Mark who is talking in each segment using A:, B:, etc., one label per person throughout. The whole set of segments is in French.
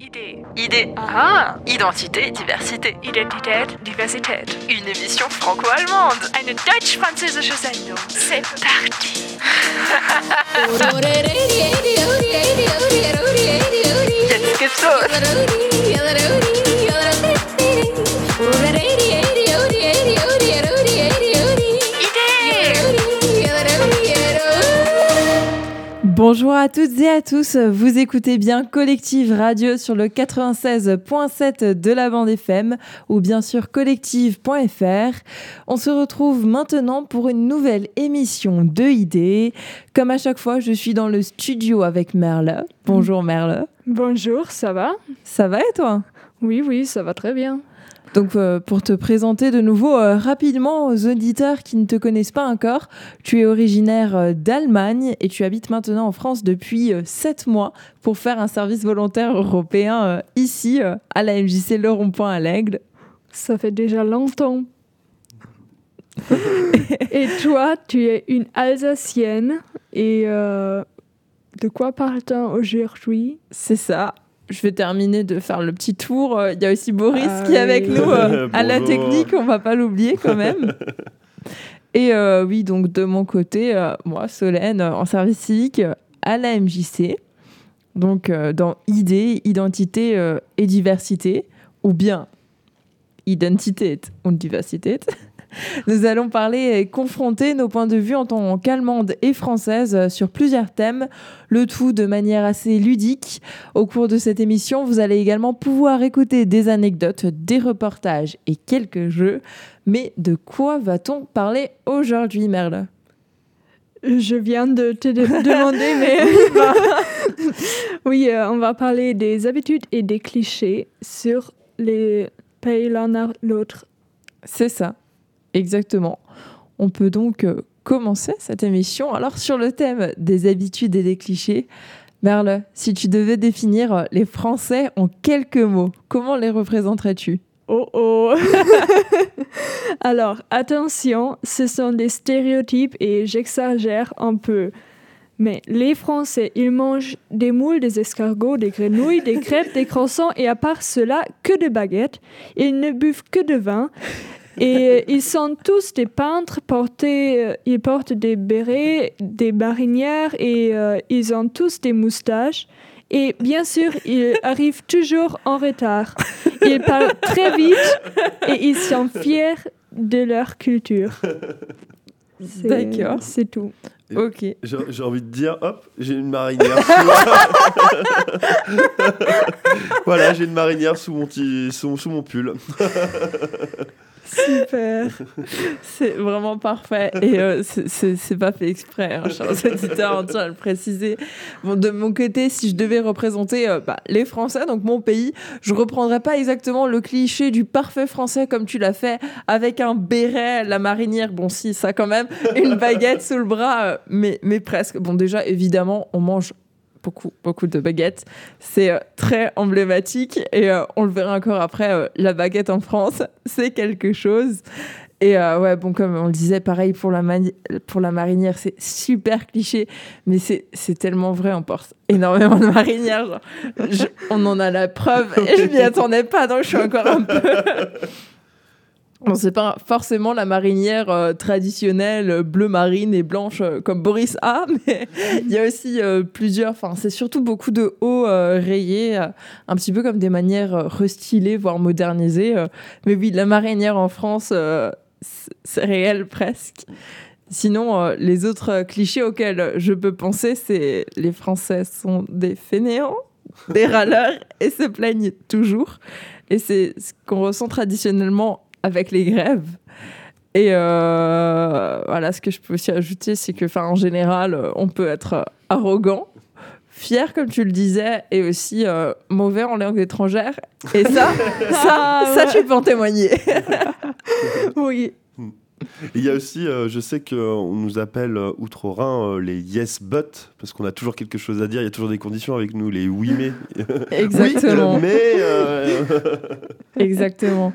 A: Idee.
B: Idée.
A: Ah.
B: Identité, diversité.
A: Identität, Diversität.
B: Une émission franco-allemande.
A: Eine deutsch-französische Sendung. C'est parti.
B: Jetzt gibt's los.
C: Bonjour à toutes et à tous, vous écoutez bien Collective Radio sur le 96.7 de la bande FM ou bien sûr collective.fr. On se retrouve maintenant pour une nouvelle émission de idées. Comme à chaque fois, je suis dans le studio avec Merle. Bonjour Merle.
A: Bonjour, ça va?
C: Ça va et toi?
A: Oui, oui, ça va très bien.
C: Donc, euh, pour te présenter de nouveau euh, rapidement aux auditeurs qui ne te connaissent pas encore, tu es originaire euh, d'Allemagne et tu habites maintenant en France depuis 7 mois pour faire un service volontaire européen ici, à la MJC Le Rond-Point à l'Aigle.
A: Ça fait déjà longtemps. et toi, tu es une Alsacienne et de quoi parle-t-on aujourd'hui?
C: C'est ça. Je vais terminer de faire le petit tour. Euh, Il y a aussi Boris
A: Ah
C: qui est avec
A: oui.
C: nous euh, à la technique, on va pas l'oublier quand même. Et euh, oui, donc de mon côté, euh, moi, Solène, en service civique à la MJC, donc euh, dans idée, identité et diversité, ou bien identité und diversité. Nous allons parler et confronter nos points de vue en tant qu'allemande et française sur plusieurs thèmes, le tout de manière assez ludique. Au cours de cette émission, vous allez également pouvoir écouter des anecdotes, des reportages et quelques jeux. Mais de quoi va-t-on parler aujourd'hui, Merle?
A: Je viens de te de- demander, mais oui, euh, on va parler des habitudes et des clichés sur les pays l'un à l'autre.
C: C'est ça, exactement. On peut donc euh, commencer cette émission. Alors sur le thème des habitudes et des clichés, Merle, si tu devais définir euh, les Français en quelques mots, comment les représenterais-tu
A: Oh oh Alors, attention, ce sont des stéréotypes et j'exagère un peu. Mais les Français, ils mangent des moules, des escargots, des grenouilles, des crêpes, des croissants et à part cela, que de baguettes. Ils ne buvent que de vin. Et ils sont tous des peintres, portés, euh, ils portent des bérets, des marinières et euh, ils ont tous des moustaches. Et bien sûr, ils arrivent toujours en retard. Ils parlent très vite et ils sont fiers de leur culture.
C: D'accord.
A: C'est tout.
C: Ok.
D: J'ai envie de dire, hop, j'ai une marinière sous voilà, j'ai une marinière sous mon, sous, sous mon pull.
C: Super. C'est vraiment parfait. Et euh, c'est- pas fait exprès, hein, on tient à le préciser. Bon, de mon côté, si je devais représenter euh, bah, les Français, donc mon pays, je reprendrais pas exactement le cliché du parfait français comme tu l'as fait, avec un béret, la marinière, bon si, ça quand même, une baguette sous le bras, euh, mais, mais presque. Bon, déjà, évidemment, on mange beaucoup, beaucoup de baguettes. C'est euh, très emblématique et euh, on le verra encore après. euh, la baguette en France, c'est quelque chose. Et ouais, bon, comme on le disait, pareil pour la, pour la marinière, c'est super cliché, mais c'est tellement vrai. On porte énormément de marinières. on en a la preuve et je m'y attendais pas, donc je suis encore un peu. Bon, c'est pas forcément la marinière euh, traditionnelle euh, bleu marine et blanche euh, comme Boris a, mais il y a aussi plusieurs. Enfin, c'est surtout beaucoup de hauts rayés, un petit peu comme des manières restylées, voire modernisées. mais oui, la marinière en France, c'est- réel presque. Sinon, les autres clichés auxquels je peux penser, c'est les Français sont des fainéants, des râleurs et se plaignent toujours. Et c'est ce qu'on ressent traditionnellement avec les grèves. Et euh, voilà, ce que je peux aussi ajouter, c'est que, en général, on peut être arrogant, fier, comme tu le disais, et aussi euh, mauvais en langue étrangère. Et ça, ça, ça, tu peux en témoigner.
A: Oui.
D: Il y a aussi, euh, je sais qu'on nous appelle euh, outre-Rhin euh, les yes but, parce qu'on a toujours quelque chose à dire, il y a toujours des conditions avec nous, les oui mais.
C: Exactement.
D: Oui, mais. euh,
C: Exactement.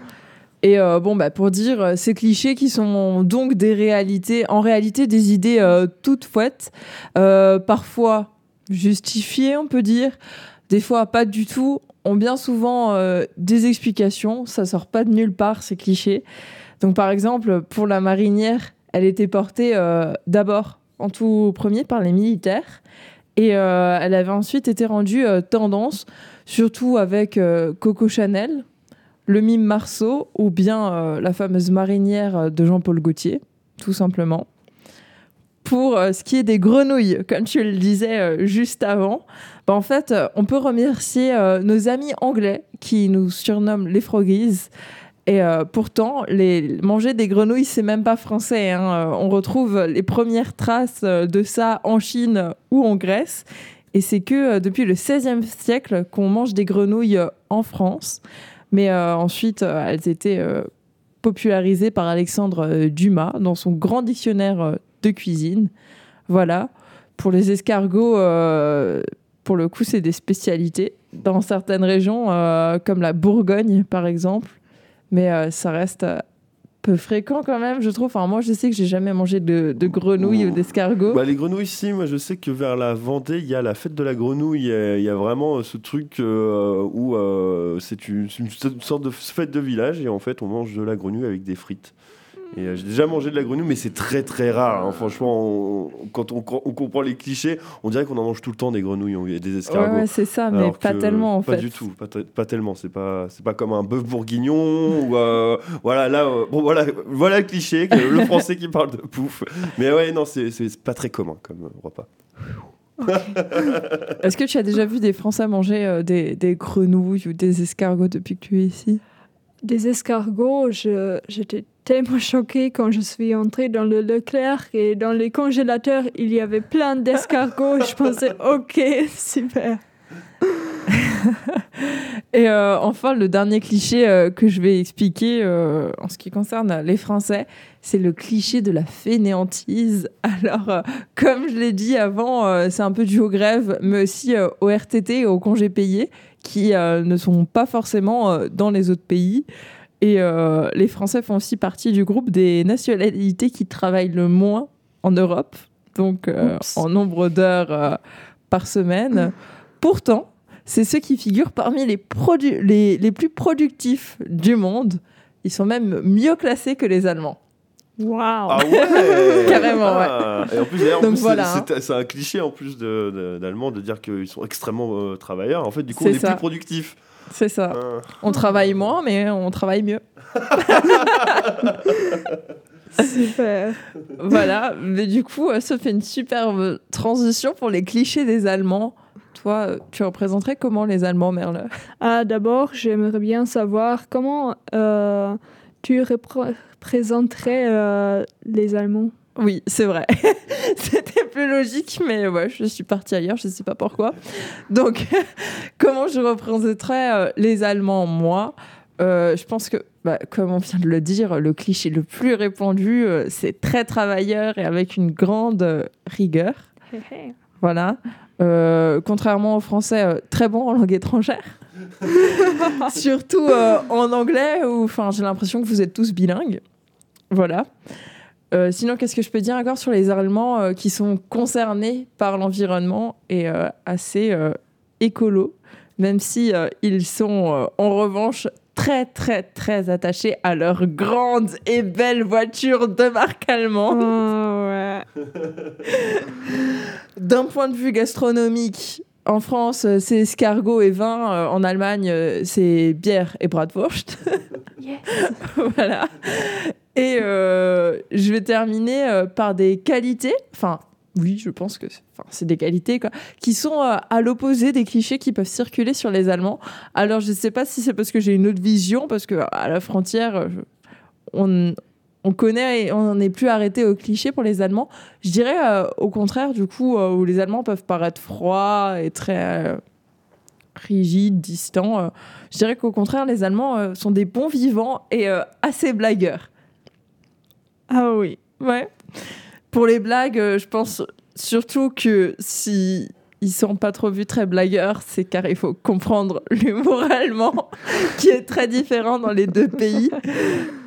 C: Et euh, bon, bah, pour dire euh, ces clichés qui sont donc des réalités, en réalité des idées euh, toutes fouettes, euh, parfois justifiées, on peut dire, des fois pas du tout, ont bien souvent des explications. Ça sort pas de nulle part, ces clichés. Donc, par exemple, pour la marinière, elle était portée d'abord en tout premier par les militaires. Et elle avait ensuite été rendue tendance, surtout avec Coco Chanel, le mime Marceau ou bien euh, la fameuse marinière de Jean-Paul Gaultier, tout simplement. Pour euh, ce qui est des grenouilles, comme tu le disais euh, juste avant, bah, en fait, on peut remercier nos amis anglais qui nous surnomment les froggies. Et pourtant, les, manger des grenouilles, c'est même pas français. hein. On retrouve les premières traces de ça en Chine ou en Grèce. Et c'est que depuis le XVIe siècle qu'on mange des grenouilles en France. Mais euh, ensuite, euh, elles étaient euh, popularisées par Alexandre Dumas dans son grand dictionnaire de cuisine. Voilà. Pour les escargots, pour le coup, c'est des spécialités dans certaines régions, comme la Bourgogne, par exemple. Mais ça reste peu fréquent quand même, je trouve. Enfin, moi, je sais que j'ai jamais mangé de, de grenouilles ou d'escargots.
D: Bah, les grenouilles, si, moi je sais que vers la Vendée, il y a la fête de la grenouille. Il y a- il y, a vraiment euh, ce truc euh, où euh, c'est une, c'est une sorte de fête de village et en fait on mange de la grenouille avec des frites. Et euh, j'ai déjà mangé de la grenouille, mais c'est très très rare. hein. Franchement, on- quand on, on comprend les clichés, on dirait qu'on en mange tout le temps des grenouilles des escargots.
C: ouais, c'est ça, mais pas
D: que-
C: tellement en
D: pas
C: fait.
D: du tout, pas, te- pas tellement. C'est pas, c'est pas comme un bœuf bourguignon ou euh, voilà là, euh, bon voilà, voilà le cliché, que le français qui parle de pouf. Mais ouais, non, c'est, c'est pas très commun comme repas.
C: Est-ce que tu as déjà vu des Français manger des, des grenouilles ou des escargots depuis que tu es ici?
A: Des escargots, j'étais tellement choquée quand je suis entrée dans le Leclerc et dans les congélateurs, il y avait plein d'escargots. je pensais, ok, super.
C: Et euh, enfin, le dernier cliché euh, que je vais expliquer euh, en ce qui concerne les Français, c'est le cliché de la fainéantise. Alors, comme je l'ai dit avant, c'est un peu dû aux grèves, mais aussi euh, au RTT et aux congés payés, qui ne sont pas forcément dans les autres pays. Et les Français font aussi partie du groupe des nationalités qui travaillent le moins en Europe, donc en nombre d'heures par semaine. Pourtant, c'est ceux qui figurent parmi les, produ- les, les plus productifs du monde. Ils sont même mieux classés que les Allemands.
A: Waouh.
D: Ah ouais
C: Carrément,
D: Ah. Et en plus, c'est-
C: voilà, hein.
D: c'est, un cliché en plus de, de- dire qu'ils sont extrêmement euh, travailleurs. En fait, du coup,
C: C'est
D: on est
C: ça.
D: plus productif.
C: C'est ça.
D: Hein.
C: On travaille moins, mais on travaille mieux.
A: Super.
C: voilà. Mais du coup, euh, ça fait une superbe transition pour les clichés des Allemands. Toi, euh, tu représenterais comment les Allemands, Merle?
A: Ah, d'abord, j'aimerais bien savoir comment euh, tu repré- représenterais euh, les Allemands.
C: Oui, c'est vrai. C'était plus logique, mais ouais, je suis partie ailleurs, je ne sais pas pourquoi. Donc, comment je représenterais euh, les Allemands, moi? Je pense que, bah, comme on vient de le dire, le cliché le plus répandu, c'est très travailleur et avec une grande rigueur. Voilà. Euh, contrairement aux Français, euh, très bons en langue étrangère. Surtout euh, en anglais, où j'ai l'impression que vous êtes tous bilingues. Voilà. Sinon, qu'est-ce que je peux dire encore sur les Allemands qui sont concernés par l'environnement et assez écolo, même si ils sont en revanche très très très attachés à leur grande et belle voiture de marque allemande.
A: Oh, ouais.
C: D'un point de vue gastronomique, en France, c'est escargot et vin. euh, En Allemagne, euh, c'est bière et bratwurst. voilà. Et euh, je vais terminer par des qualités. Enfin, oui, je pense que c'est- enfin, des qualités quoi, qui sont euh, à l'opposé des clichés qui peuvent circuler sur les Allemands. Alors, je ne sais pas si c'est parce que j'ai une autre vision, parce que à la frontière, euh, je- on, on connaît et on n'est plus arrêté aux clichés pour les Allemands. Je dirais euh, au contraire, du coup, euh, où les Allemands peuvent paraître froids et très rigides, distants. je dirais qu'au contraire, les Allemands sont des bons vivants et assez blagueurs.
A: Ah oui.
C: Ouais. Pour les blagues, euh, je pense surtout que si ils sont pas trop vus très blagueurs, c'est car il faut comprendre l'humour allemand qui est très différent dans les deux pays.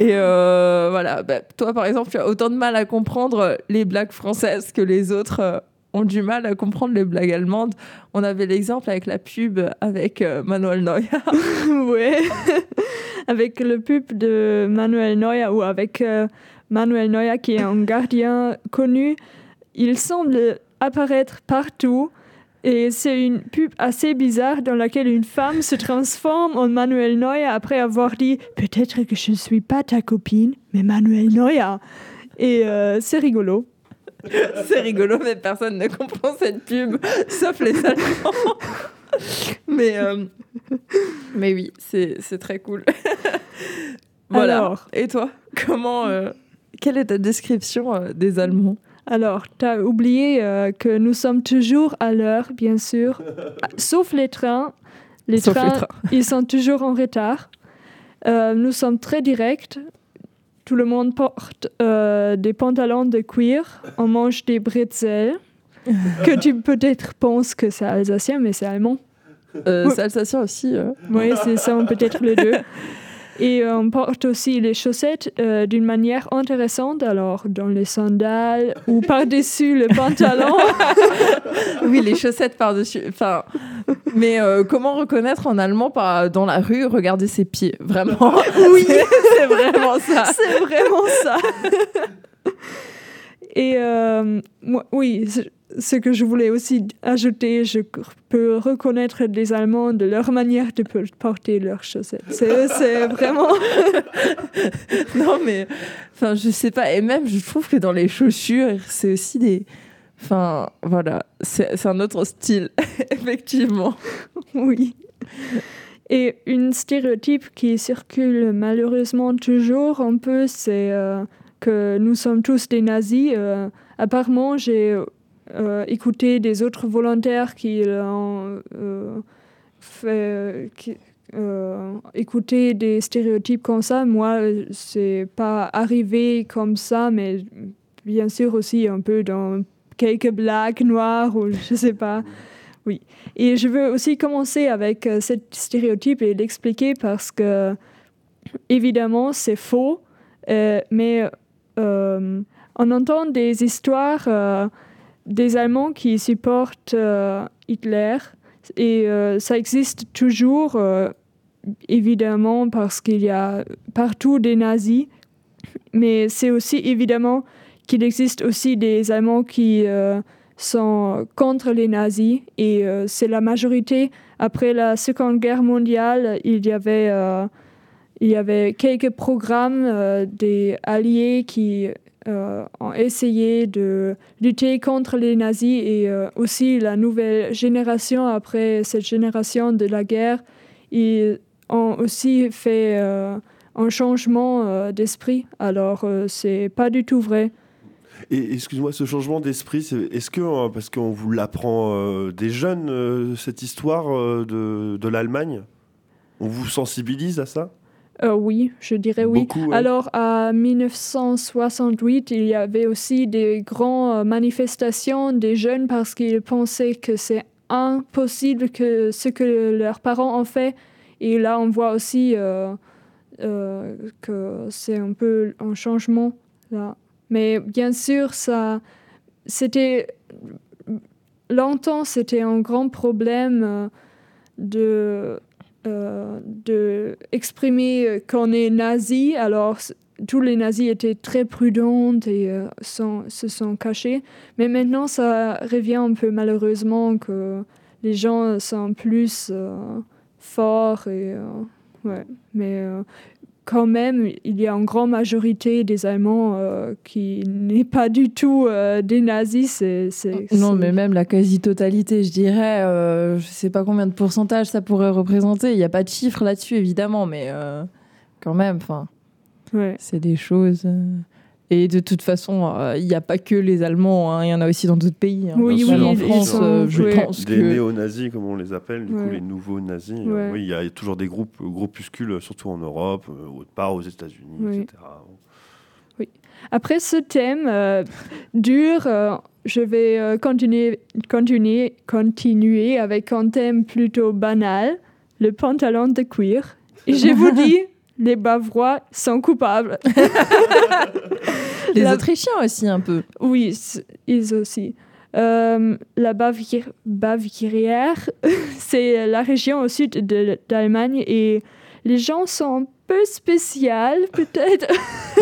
C: Et euh, voilà, bah, toi par exemple, tu as autant de mal à comprendre les blagues françaises que les autres euh, ont du mal à comprendre les blagues allemandes. On avait l'exemple avec la pub avec euh, Manuel Neuer.
A: ouais. avec le pub de Manuel Neuer ou avec Manuel Neuer qui est un gardien connu. Il semble apparaître partout. Et c'est une pub assez bizarre dans laquelle une femme se transforme en Manuel Neuer après avoir dit Peut-être que je ne suis pas ta copine, mais Manuel Neuer. Et euh, c'est rigolo.
C: c'est rigolo, mais personne ne comprend cette pub, sauf les Allemands. mais, euh, mais oui, c'est très cool. voilà.
A: Alors.
C: Et toi, comment, euh, quelle est ta description euh, des Allemands?
A: Alors, tu as oublié euh, que nous sommes toujours à l'heure, bien sûr, Ah, sauf les trains. Les
C: Sauf les
A: trains,
C: trains.
A: ils sont toujours en retard. Euh, nous sommes très directs. Tout le monde porte euh, des pantalons de cuir. On mange des bretzels. que tu peut-être penses que c'est alsacien, mais c'est allemand.
C: euh,
A: Oui.
C: C'est alsacien aussi. euh.
A: Oui, c'est ça, peut-être les deux. Et euh, on porte aussi les chaussettes euh, d'une manière intéressante, alors dans les sandales ou par-dessus le pantalon.
C: Oui, les chaussettes par-dessus. Enfin, mais euh, comment reconnaître en allemand par, dans la rue Regarder ses pieds, vraiment? Oui, c'est vraiment ça.
A: C'est vraiment ça. Et euh, moi, oui, ce- que je voulais aussi ajouter, je peux reconnaître les Allemands de leur manière de porter leurs chaussettes. C'est vraiment...
C: Non, mais enfin, je sais pas. Et même, je trouve que dans les chaussures, c'est aussi des. Enfin, voilà, c'est c'est un autre style, effectivement.
A: Oui. Et une stéréotype qui circule malheureusement toujours un peu, c'est euh, que nous sommes tous des nazis. Euh, apparemment, j'ai euh, écouté des autres volontaires qui ont euh, fait, euh, écouté des stéréotypes comme ça. Moi, c'est pas arrivé comme ça, mais bien sûr aussi un peu dans quelques blagues noires ou je sais pas. Oui. Et je veux aussi commencer avec euh, cette stéréotype et l'expliquer parce que, évidemment, c'est faux, mais on entend des histoires des Allemands qui supportent euh, Hitler. Et euh, ça existe toujours, euh, évidemment, parce qu'il y a partout des nazis, mais c'est aussi évidemment qu'il existe aussi des Allemands qui sont contre les nazis. Et c'est la majorité. Après la Seconde Guerre mondiale, il y avait, il y avait quelques programmes des alliés qui ont essayé de lutter contre les nazis et euh, aussi la nouvelle génération après cette génération de la guerre, ils ont aussi fait euh, un changement euh, d'esprit. Alors euh, c'est pas du tout vrai.
D: Et excuse-moi, ce changement d'esprit, est-ce que, euh, parce qu'on vous l'apprend euh, des jeunes, euh, cette histoire euh, de, de l'Allemagne, on vous sensibilise à ça?
A: Euh, oui, je dirais oui.
D: Beaucoup, ouais.
A: Alors, à 1968, il y avait aussi des grandes manifestations des jeunes parce qu'ils pensaient que c'est impossible que ce que leurs parents ont fait. Et là, on voit aussi euh, euh, que c'est un peu un changement là. Mais bien sûr, ça, c'était longtemps, c'était un grand problème euh, de euh, de exprimer qu'on est nazi. Alors, tous les nazis étaient très prudents et euh, se sont cachés. Mais maintenant, ça revient un peu malheureusement que les gens sont plus euh, forts. Et, euh, ouais. Mais euh, quand même, il y a une grande majorité des Allemands euh, qui n'est pas du tout euh, des nazis. C'est, c'est-
C: Non,
A: c'est-
C: mais même la quasi-totalité, je dirais. euh, je sais pas combien de pourcentage ça pourrait représenter. Il n'y a pas de chiffre là-dessus, évidemment, mais quand même, enfin,
A: ouais.
C: c'est des choses. Euh, Et de toute façon, euh, il n'y a pas que les Allemands, hein, il y en a aussi dans d'autres pays. hein.
A: Oui,
D: oui,
C: en France,
A: sont-
C: euh, je
A: ouais.
C: pense
D: Des
C: que.
D: néo-nazis, comme on les appelle, du coup, les nouveaux nazis. euh,
A: Ouais.
D: oui, il y a toujours des groupes, euh, groupuscules, surtout en Europe, euh, autre part aux États-Unis,
A: Oui.
D: etc.
A: Après ce thème euh, dur, euh, je vais euh, continuer, continuer, continuer avec un thème plutôt banal, le pantalon de cuir. Et je vous dis, les Bavarois sont coupables.
C: Les
A: La-
C: Autrichiens aussi, un peu.
A: Oui, ils aussi. Euh, la Bavière, Bavière c'est la région au sud de- d'Allemagne et les gens sont un peu spéciaux, peut-être.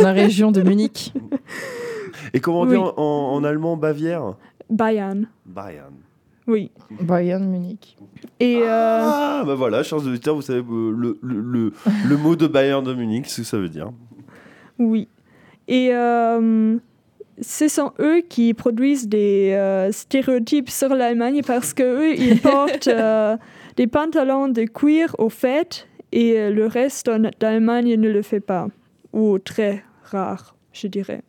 C: La région de Munich.
D: Et comment
A: Oui.
D: dire en, en- en allemand Bavière?
A: Bayern,
D: Bayern.
A: Oui.
C: Bayern Munich.
A: Et euh,
D: Ah, bah voilà, chers auditeurs, vous savez euh, le, le, le, le mot de Bayern de Munich, ce que ça veut dire.
A: Oui. Et euh, ce sont eux qui produisent des euh, stéréotypes sur l'Allemagne parce que eux, ils portent euh, des pantalons de cuir au fait et euh, le reste d'Allemagne ne le fait pas. Ou très rare, je dirais.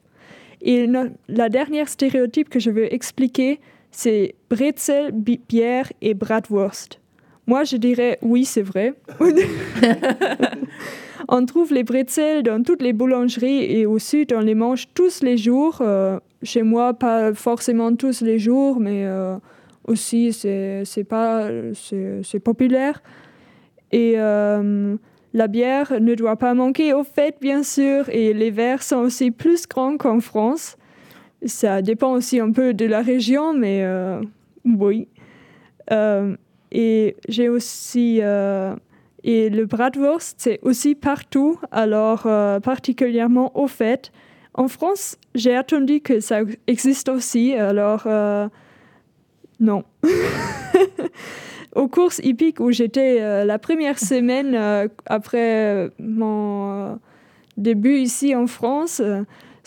A: Et no- la dernière stéréotype que je veux expliquer, c'est Brezel, bi- bière et Bratwurst. Moi, je dirais oui, c'est vrai. On trouve les bretzels dans toutes les boulangeries et au sud, on les mange tous les jours. Euh, chez moi, pas forcément tous les jours, mais euh, aussi, c'est pas c'est populaire. Et euh, la bière ne doit pas manquer au fait, bien sûr, et les verres sont aussi plus grands qu'en France. Ça dépend aussi un peu de la région, mais euh, oui. Euh, et j'ai aussi euh, et le bratwurst, c'est aussi partout, alors particulièrement au fait. En France, j'ai attendu que ça existe aussi, alors non. Aux courses hippiques où j'étais la première semaine après mon début ici en France,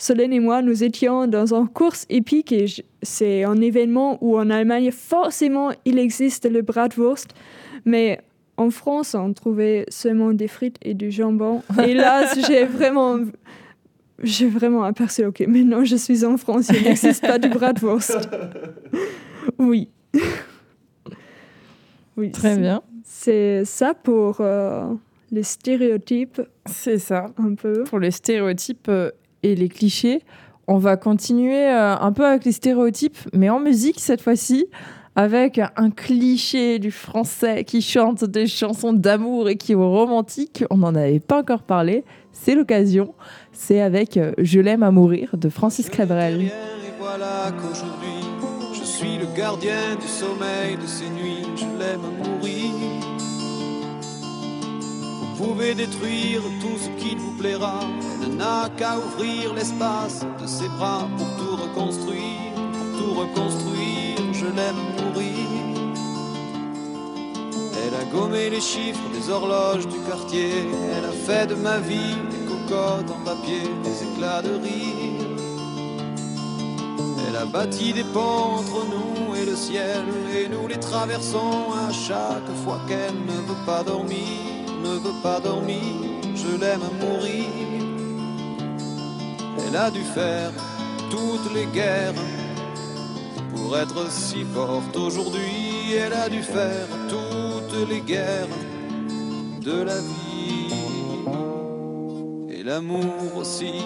A: Solène et moi, nous étions dans une course hippique et c'est un événement où en Allemagne, forcément, il existe le bratwurst, mais en France, on trouvait seulement des frites et du jambon. Et là, j'ai vraiment, j'ai vraiment aperçu, ok, maintenant je suis en France, il n'existe pas du bratwurst. Oui. Oui.
C: Très bien.
A: C'est ça pour euh, les stéréotypes,
C: C'est ça.
A: un peu.
C: Pour les stéréotypes euh, et les clichés, on va continuer euh, un peu avec les stéréotypes, mais en musique cette fois-ci, avec un cliché du français qui chante des chansons d'amour et qui est romantique. On n'en avait pas encore parlé. C'est l'occasion. C'est avec euh, Je l'aime à mourir de Francis Cabrel.
E: Rien, Et voilà qu'aujourd'hui, je suis le gardien du sommeil de ces nuits. Je l'aime à mourir. Pouvez détruire tout ce qu'il vous plaira. Elle n'a qu'à ouvrir l'espace de ses bras pour tout reconstruire. Pour tout reconstruire, je l'aime mourir. Elle a gommé les chiffres des horloges du quartier. Elle a fait de ma vie des cocottes en papier, des éclats de rire. Elle a bâti des ponts entre nous et le ciel, et nous les traversons à chaque fois qu'elle ne veut pas dormir, ne veut pas dormir. Je l'aime mourir. Elle a dû faire toutes les guerres pour être si forte aujourd'hui. Elle a dû faire toutes les guerres de la vie et l'amour aussi.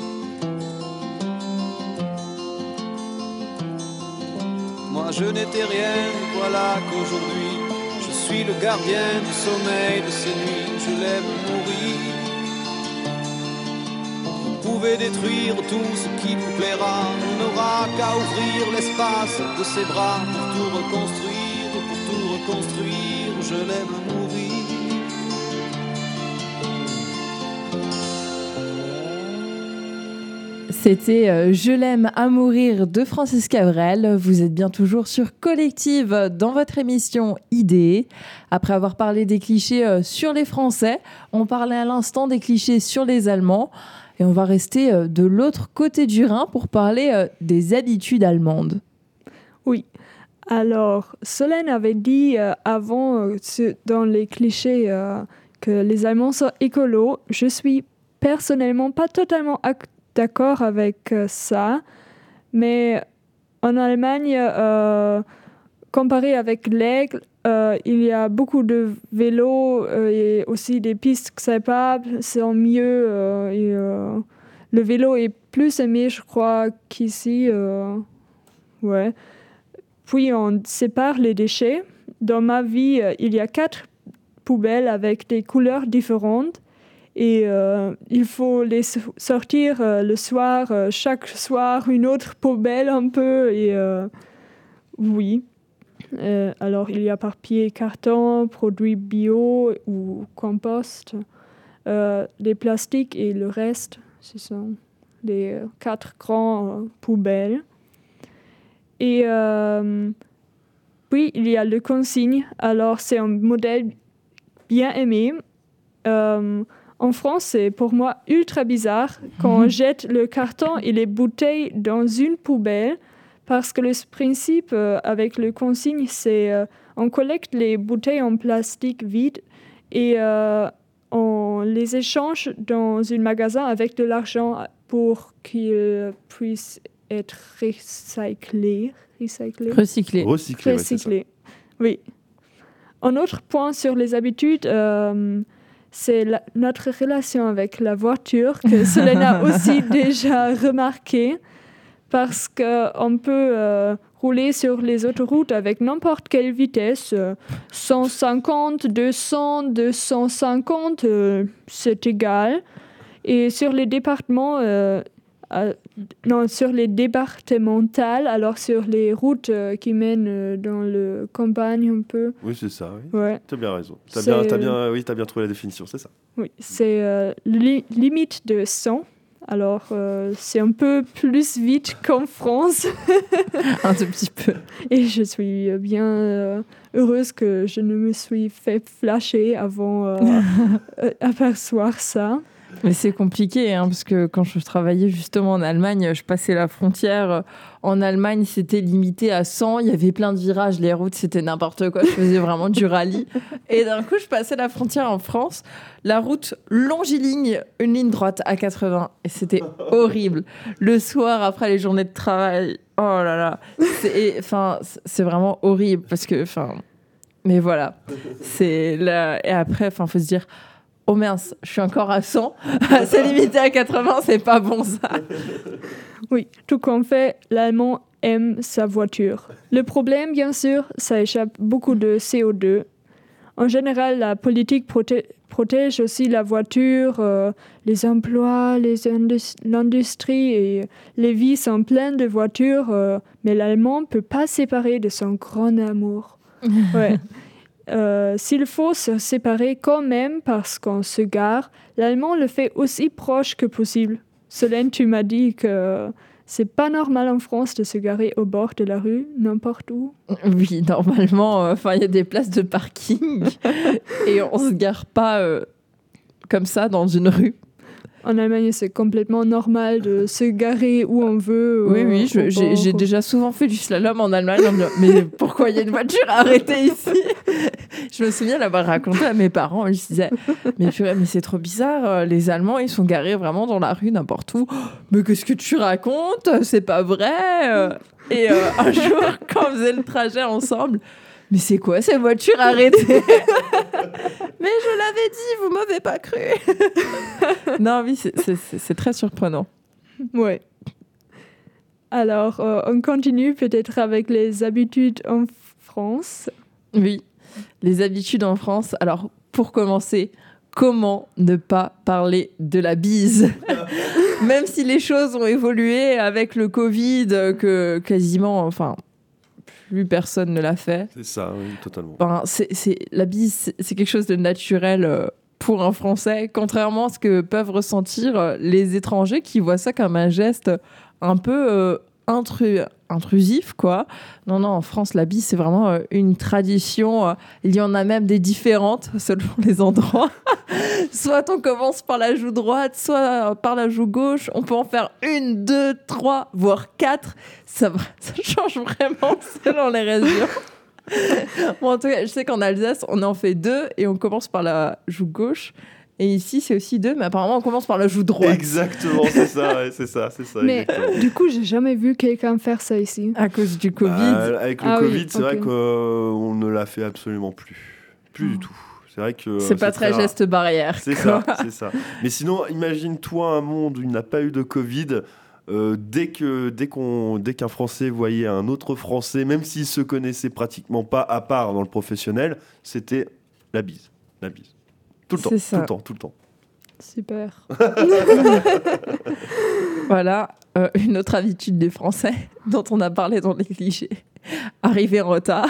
E: Je n'étais rien, voilà qu'aujourd'hui je suis le gardien du sommeil de ces nuits, je l'aime mourir. Vous pouvez détruire tout ce qui vous plaira, on n'aura qu'à ouvrir l'espace de ses bras pour tout reconstruire, pour tout reconstruire, je l'aime mourir.
C: C'était euh, Je l'aime à mourir de Francis Cabrel. Vous êtes bien toujours sur Collective dans votre émission Idée. Après avoir parlé des clichés euh, sur les Français, on parlait à l'instant des clichés sur les Allemands. Et on va rester euh, de l'autre côté du Rhin pour parler des habitudes allemandes.
A: Oui. Alors, Solène avait dit avant dans les clichés que les Allemands sont écolos. Je suis personnellement pas totalement d'accord avec euh, ça, mais en Allemagne, euh, comparé avec l'Aigle, euh, il y a beaucoup de vélos et aussi des pistes acceptables, c'est mieux. Le vélo est plus aimé, je crois, qu'ici. ouais. Puis on sépare les déchets. Dans ma vie, il y a quatre poubelles avec des couleurs différentes. Et euh, il faut les sortir euh, le soir, euh, chaque soir, une autre poubelle un peu. Et oui. alors, il y a papier, carton, produits bio ou compost, les plastiques et le reste. Ce sont les quatre grands poubelles. Et puis, il y a le consigne. Alors, c'est un modèle bien aimé. En France, c'est pour moi ultra bizarre quand on mhm. jette le carton et les bouteilles dans une poubelle parce que le principe euh, avec le consigne, c'est euh, on collecte les bouteilles en plastique vide et euh, on les échange dans un magasin avec de l'argent pour qu'ils puissent être recyclés.
C: Recyclés.
D: Recyclés.
A: Recyclés. Oui. Un autre point sur les habitudes, c'est notre relation avec la voiture que Solène a aussi déjà remarqué parce qu'on peut euh, rouler sur les autoroutes avec n'importe quelle vitesse, 150, 200, 250, c'est égal. Et sur les départements, euh, non, sur les départementales, alors sur les routes euh, qui mènent euh, dans le campagne un peu.
D: Oui, c'est ça.
A: Oui. Ouais.
D: Tu as bien raison. Tu as bien, as bien, oui, as bien trouvé la définition, c'est ça.
A: Oui, c'est euh, limite de 100. Alors, c'est un peu plus vite qu'en France.
C: un tout petit peu.
A: Et je suis bien heureuse que je ne me suis fait flasher avant d'apercevoir ça.
C: Mais c'est compliqué, hein, parce que quand je travaillais justement en Allemagne, je passais la frontière. En Allemagne, c'était limité à 100. Il y avait plein de virages, les routes, c'était n'importe quoi. Je faisais vraiment du rallye. Et d'un coup, je passais la frontière en France. La route longiligne, une ligne droite à 80. Et c'était horrible. Le soir, après les journées de travail, oh là là. C'est vraiment horrible, parce que, enfin. Mais voilà. C'est là. Et après, enfin, faut se dire oh mince, je suis encore à 100, c'est limité à 80, c'est pas bon ça.
A: Oui, tout comme fait, l'allemand aime sa voiture. Le problème, bien sûr, ça échappe beaucoup de CO2. En général, la politique protège aussi la voiture, euh, les emplois, l'industrie et les vies sont pleines de voitures, euh, mais l'allemand ne peut pas séparer de son grand amour. Ouais. Euh, s'il faut se séparer quand même parce qu'on se gare, l'allemand le fait aussi proche que possible. Solène, tu m'as dit que c'est pas normal en France de se garer au bord de la rue, n'importe où.
C: Oui, normalement, euh, il y a des places de parking et on se gare pas euh, comme ça dans une rue.
A: En Allemagne, c'est complètement normal de se garer où on veut.
C: Oui, oui, j'ai déjà souvent fait du slalom en Allemagne. mais pourquoi il y a une voiture arrêtée ici Je me souviens l'avoir raconté à mes parents. Ils se disaient Mais, mais c'est trop bizarre, euh, les Allemands, ils sont garés vraiment dans la rue, n'importe où. Mais qu'est-ce que tu racontes? C'est pas vrai euh. Et euh, un jour, quand on faisait le trajet ensemble, mais c'est quoi cette voiture arrêtée? Mais je l'avais dit, vous m'avez pas cru. non, oui, c'est très surprenant.
A: Ouais. Alors, euh, on continue peut-être avec les habitudes en France.
C: Oui, les habitudes en France. Alors, pour commencer, comment ne pas parler de la bise? Même si les choses ont évolué avec le Covid, que quasiment, enfin, plus personne ne l'a fait.
D: C'est ça, oui, totalement.
C: Ben, c'est, la bise, c'est quelque chose de naturel euh, pour un Français, contrairement à ce que peuvent ressentir euh, les étrangers qui voient ça comme un geste un peu intru- intrusif, quoi. Non, non, en France, la bise, c'est vraiment euh, une tradition. euh, il y en a même des différentes selon les endroits. soit on commence par la joue droite, soit euh, par la joue gauche. On peut en faire une, deux, trois, voire quatre. Ça, ça change vraiment selon les régions. bon, en tout cas, je sais qu'en Alsace, on en fait deux et on commence par la joue gauche. Et ici, c'est aussi deux, mais apparemment, on commence par la joue droite.
D: Exactement, c'est ça, ouais, c'est ça, c'est ça.
A: Mais
D: exactement.
A: du coup, j'ai jamais vu quelqu'un faire ça ici.
C: À cause du Covid.
D: Bah, avec le
A: Ah oui,
D: Covid, c'est vrai
A: ok.
D: qu'on ne l'a fait absolument plus. Plus du tout. C'est vrai que.
C: c'est pas très geste barrière.
D: C'est
C: quoi.
D: ça, c'est ça. Mais sinon, imagine-toi un monde où il n'a pas eu de Covid. euh, dès que dès qu'on dès qu'un Français voyait un autre Français, même s'il se connaissait pratiquement pas, à part dans le professionnel, c'était la bise, la bise, tout le temps, tout le temps, tout le temps.
A: Super.
C: Voilà, euh, une autre habitude des Français dont on a parlé dans les clichés. Arriver en retard.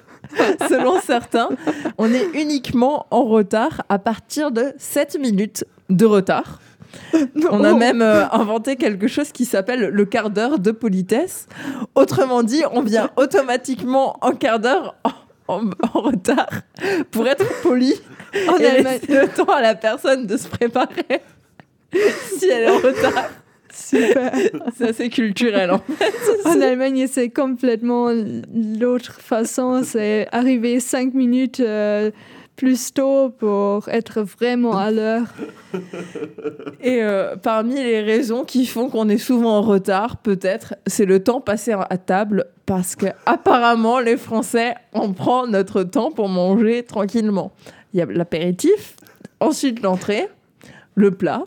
C: Selon certains, on est uniquement en retard à partir de 7 minutes de retard. On a même euh, inventé quelque chose qui s'appelle le quart d'heure de politesse. Autrement dit, on vient automatiquement en quart d'heure en, en- en retard pour être poli
A: En
C: et
A: Allemagne,
C: laisser le temps à la personne de se préparer si elle est en retard.
A: super.
C: C'est assez culturel. hein.
A: En Allemagne, c'est complètement l'autre façon. C'est arriver cinq minutes euh, plus tôt pour être vraiment à l'heure.
C: Et euh, parmi les raisons qui font qu'on est souvent en retard, peut-être, c'est le temps passé à table parce que apparemment les Français on prend notre temps pour manger tranquillement. Il y a l'apéritif, ensuite l'entrée, le plat,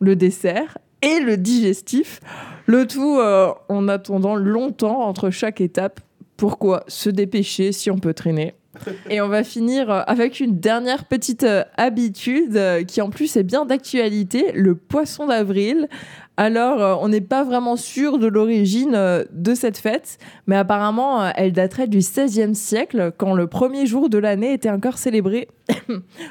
C: le dessert et le digestif. Le tout euh, en attendant longtemps entre chaque étape. Pourquoi se dépêcher si on peut traîner et on va finir euh, avec une dernière petite euh, habitude euh, qui en plus est bien d'actualité, le poisson d'avril. Alors, euh, on n'est pas vraiment sûr de l'origine euh, de cette fête, mais apparemment, euh, elle daterait du XVIe siècle, quand le premier jour de l'année était encore célébré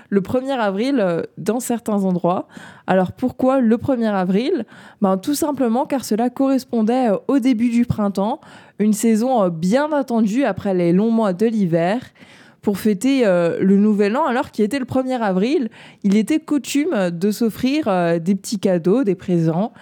C: le 1er avril dans certains endroits. Alors, pourquoi le 1er avril? Ben, Tout simplement car cela correspondait au début du printemps, une saison bien attendue après les longs mois de l'hiver. Pour fêter euh, le nouvel an, alors qu'il était le 1er avril, il était coutume de s'offrir euh, des petits cadeaux, des présents.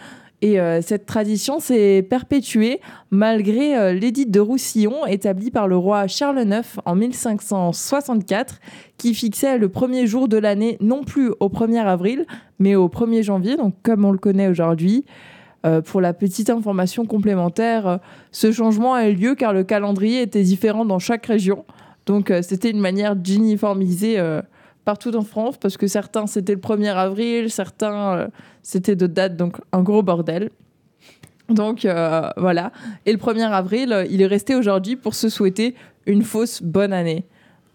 C: Et euh, cette tradition s'est perpétuée malgré l'édit de Roussillon établi par le roi Charles IX en 1564 qui fixait le premier jour de l'année non plus au 1er avril mais au 1er janvier, donc comme on le connaît aujourd'hui. Pour la petite information complémentaire, ce changement a eu lieu car le calendrier était différent dans chaque région. Donc euh, c'était une manière d'uniformiser euh, partout en France parce que certains c'était le 1er avril, certains euh, c'était de date, donc un gros bordel. Donc voilà. Et le 1er avril, il est resté aujourd'hui pour se souhaiter une fausse bonne année.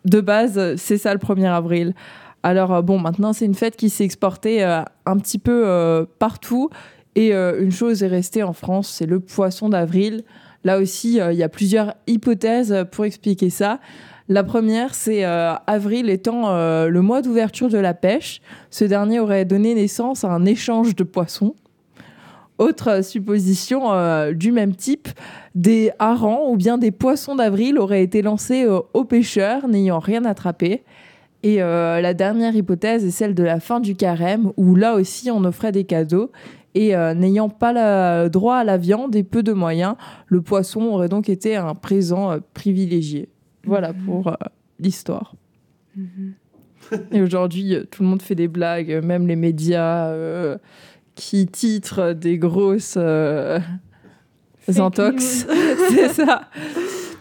C: De base, c'est ça le 1er avril. Alors bon, maintenant c'est une fête qui s'est exportée un petit peu partout. Et une chose est restée en France, c'est le poisson d'avril. Là aussi, il y a plusieurs hypothèses pour expliquer ça. La première, c'est euh, avril étant euh, le mois d'ouverture de la pêche. Ce dernier aurait donné naissance à un échange de poissons. Autre supposition euh, du même type, des harengs ou bien des poissons d'avril auraient été lancés aux pêcheurs n'ayant rien attrapé. Et la dernière hypothèse est celle de la fin du carême, où là aussi on offrait des cadeaux. Et n'ayant pas le droit à la viande et peu de moyens, le poisson aurait donc été un présent privilégié. Voilà pour euh, l'histoire. Et aujourd'hui, euh, tout le monde fait des blagues, euh, même les médias euh, qui titrent des grosses euh, intox. c'est ça.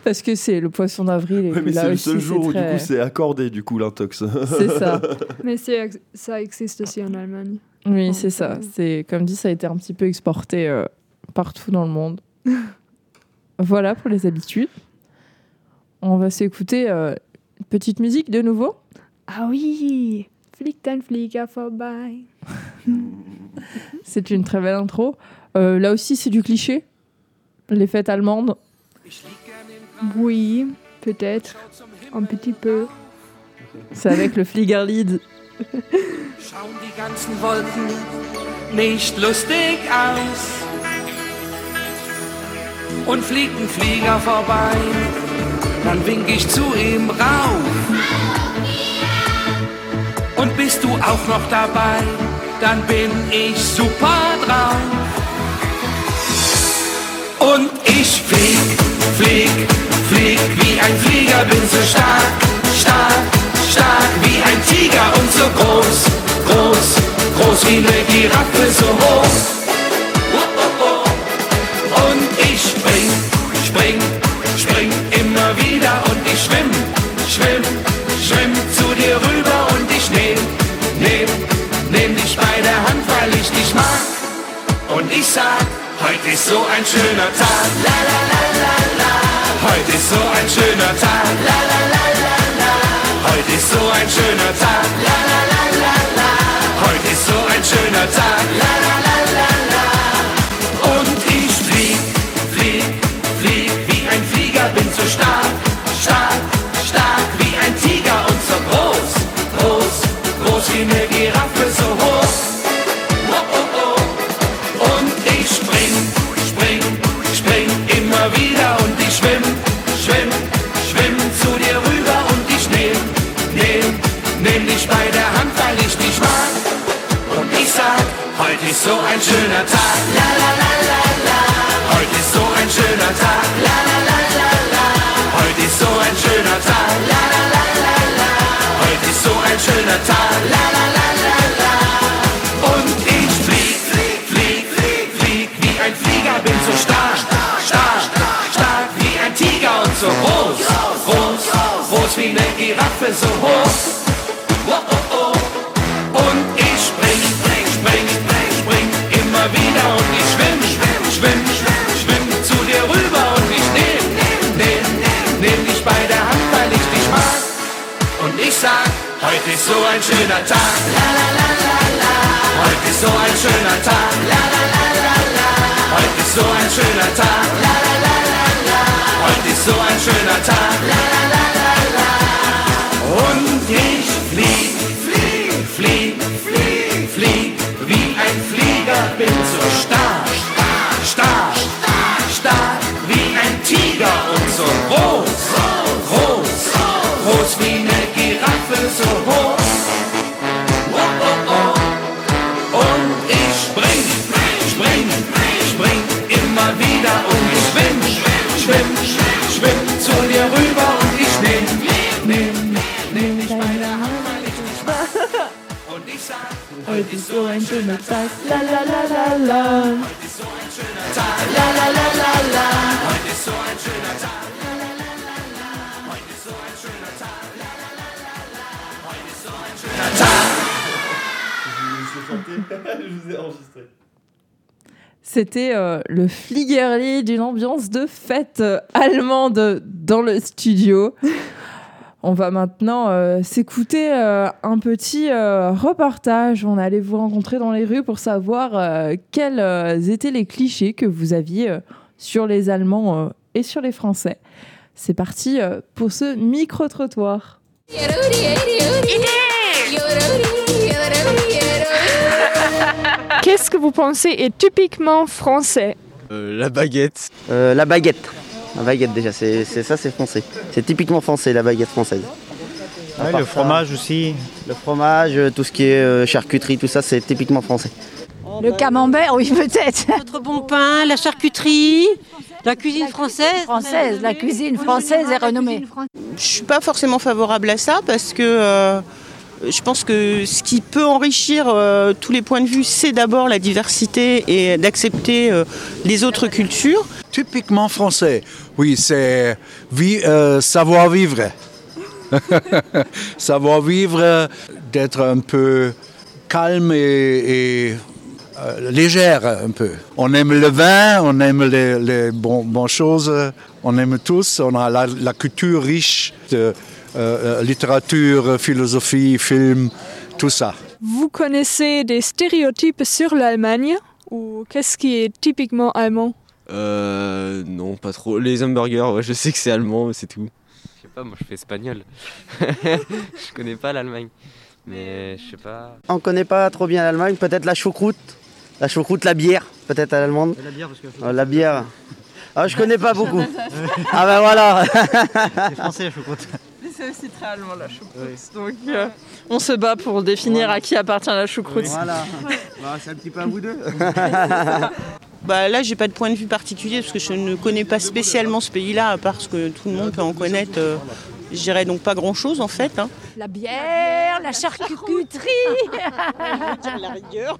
C: Parce que c'est le poisson d'avril. et
D: Ouais,
C: que
D: mais
C: là
D: c'est le
C: aussi,
D: seul
C: c'est
D: jour où du coup c'est accordé du coup l'intox.
C: C'est ça.
A: Mais c'est- ça existe aussi en Allemagne.
C: Oui, c'est ça. C'est comme dit, ça a été un petit peu exporté euh, partout dans le monde. voilà pour les habitudes. On va s'écouter euh, une petite musique de nouveau.
A: Ah oui Fliegt ein Flieger vorbei.
C: C'est une très belle intro. Euh, là aussi, c'est du cliché. Les fêtes allemandes.
A: Oui, peut-être. Un petit peu.
C: C'est avec le Fliegerlied
F: Schauen die ganzen Wolken nicht lustig aus? Und fliegt ein Flieger vorbei, dann wink ich zu ihm rauf. Und bist du auch noch dabei, dann bin ich super drauf. Und ich flieg, flieg, flieg wie ein Flieger, bin so stark, stark, stark wie ein Tiger und so groß, groß, groß wie eine Giraffe, so hoch. Heute ist so ein schöner Tag. La la la la la. Heute ist so ein schöner Tag. La la la la la. Heute ist so ein schöner Tag. La la la la la. Heute ist so ein schöner Tag. La la la ein schöner Tag. La la la la la. Heute ist so ein schöner Tag. La la la la la. Heute ist so ein schöner Tag. La la la la la. Heute ist so ein schöner Tag. La la la la la. Und ich flieg, flieg, flieg, flieg, flieg wie ein Flieger, bin so stark, stark, stark wie ein Tiger und so groß, groß, groß wie eine Giraffe, so hoch. Heute ist so ein schöner Tag. La la la la la. Heute ist so ein schöner Tag. La la la la la. Heute ist so ein schöner Tag. La la la la la. Heute ist so ein schöner Tag. La la la la la. Und ich flieg,
A: La la la la la.
F: La la la la la.
D: Je vous ai enregistré.
C: C'était euh, le Fliegerli d'une ambiance de fête euh, allemande dans le studio. On va maintenant euh, s'écouter euh, un petit euh, reportage. On allait vous rencontrer dans les rues pour savoir euh, quels euh, étaient les clichés que vous aviez euh, sur les Allemands euh, et sur les Français. C'est parti euh, pour ce micro-trottoir.
A: Qu'est-ce que vous pensez est typiquement français?
G: Euh, la baguette.
H: Euh, la baguette. La baguette déjà, c'est ça, c'est français. C'est typiquement français, la baguette française.
I: Ouais, le
H: ça,
I: fromage aussi.
H: Le fromage, tout ce qui est euh, charcuterie, tout ça, c'est typiquement français.
J: Le camembert, oui, peut-être.
K: Notre bon pain, la charcuterie, la cuisine française.
J: Française, la cuisine française est renommée.
K: Je suis pas forcément favorable à ça parce que euh, je pense que ce qui peut enrichir euh, tous les points de vue, c'est d'abord la diversité et d'accepter euh, les autres cultures.
L: Typiquement français, oui, c'est euh, savoir-vivre. savoir-vivre, euh, d'être un peu calme et, légère un peu. On aime le vin, on aime les, bon- bonnes choses, on aime tous, on a la, culture riche euh, euh, littérature, philosophie, film, tout ça.
A: Vous connaissez des stéréotypes sur l'Allemagne Ou qu'est-ce qui est typiquement allemand?
G: Euh, non, pas trop. Les hamburgers, ouais, je sais que c'est allemand, mais c'est tout.
M: Je sais pas, moi je fais espagnol. je connais pas l'Allemagne.
G: Mais je sais pas.
H: On connaît pas trop bien l'Allemagne, peut-être la choucroute. La choucroute, la bière, peut-être à l'allemande.
I: La bière, parce que.
H: Euh, la bière. Ah, je connais pas beaucoup. ah ben voilà.
I: C'est français, la choucroute.
C: C'est aussi très allemand la choucroute. Donc euh, on se bat pour définir à qui appartient la choucroute.
H: Voilà. Bah, c'est un petit peu à vous deux.
K: Bah là, j'ai pas de point de vue particulier parce que je ne connais pas spécialement ce pays-là, à part ce que tout le monde peut en connaître. euh, je dirais donc pas grand-chose en fait. hein.
J: La bière, la charcuterie.
K: la rigueur.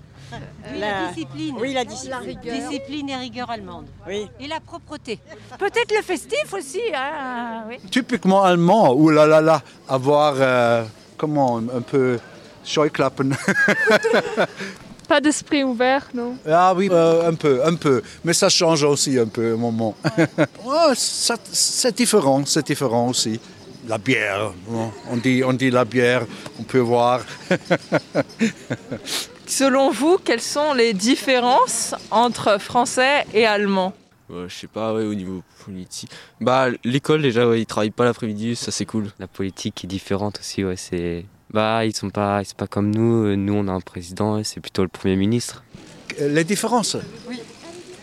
M: La discipline.
K: Oui, la discipline.
M: La rigueur. Discipline et rigueur allemande.
K: Oui.
M: Et la propreté.
J: Peut-être le festif aussi. Hein, oui.
L: Typiquement allemand, ou là là là, avoir, euh, comment, un peu Scheuklappen.
A: Pas d'esprit ouvert, non?
L: Ah oui, euh, un peu, un peu. Mais ça change aussi un peu au moment. Ouais, ça- c'est différent, c'est différent aussi. La bière, on dit, on dit la bière, on peut voir.
C: Selon vous, quelles sont les différences entre français et allemand
G: Ouais, je sais pas, ouais, au niveau politique. Bah, l'école, déjà, ouais, ils travaillent pas l'après-midi, ça c'est cool.
N: La politique est différente aussi, ouais, c'est... Bah, ils sont pas, ils sont pas comme nous. Euh, Nous, on a un président, c'est plutôt le Premier ministre.
L: Les différences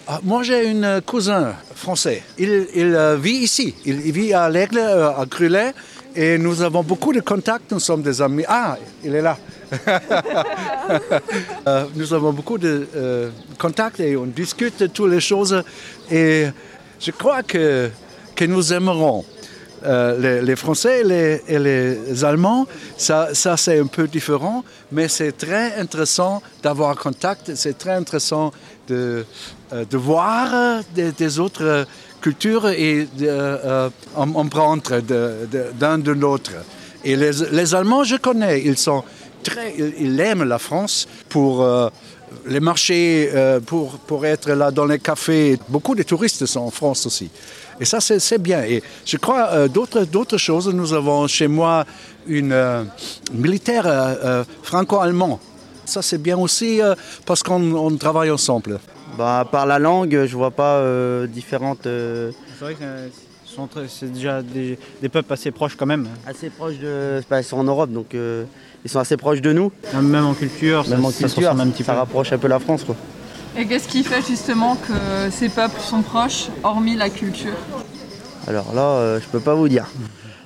L: Ah, Moi, j'ai un cousin français. Il, il, euh, vit ici. Il, il vit à l'Aigle, euh, à Grulay. Et nous avons beaucoup de contacts. Nous sommes des amis. Ah, il est là. Euh, nous avons beaucoup de euh, contacts et on discute de toutes les choses. Et je crois que, que nous aimerons. Euh, les, les Français et les, et les Allemands, ça, ça c'est un peu différent, mais c'est très intéressant d'avoir contact, c'est très intéressant de, de voir des, des autres euh, cultures et de, euh, de- de- d'un de, l'autre. Et les, Allemands, je connais, ils sont très, ils, aiment la France pour euh, les marchés, euh, pour, pour être là dans les cafés. Beaucoup de touristes sont en France aussi. Et ça, c'est bien. Et je crois euh, d'autres d'autres choses. Nous avons chez moi une euh, militaire euh, euh, franco-allemand. Ça, c'est bien aussi euh, parce qu'on on travaille ensemble.
H: Bah, par la langue, je vois pas euh, différentes. euh,
I: C'est vrai que euh, c'est déjà des, des peuples assez proches quand même.
H: assez proches de. bah, ils sont en Europe, donc euh, ils sont assez proches de nous.
I: Même en culture, ça,
H: Même en
I: ça
H: culture,
I: ressemble un petit
H: ça
I: peu.
H: rapproche un peu la France, quoi.
C: Et qu'est-ce qui fait justement que ces peuples sont proches, hormis la culture?
H: Alors là, euh, je peux pas vous dire.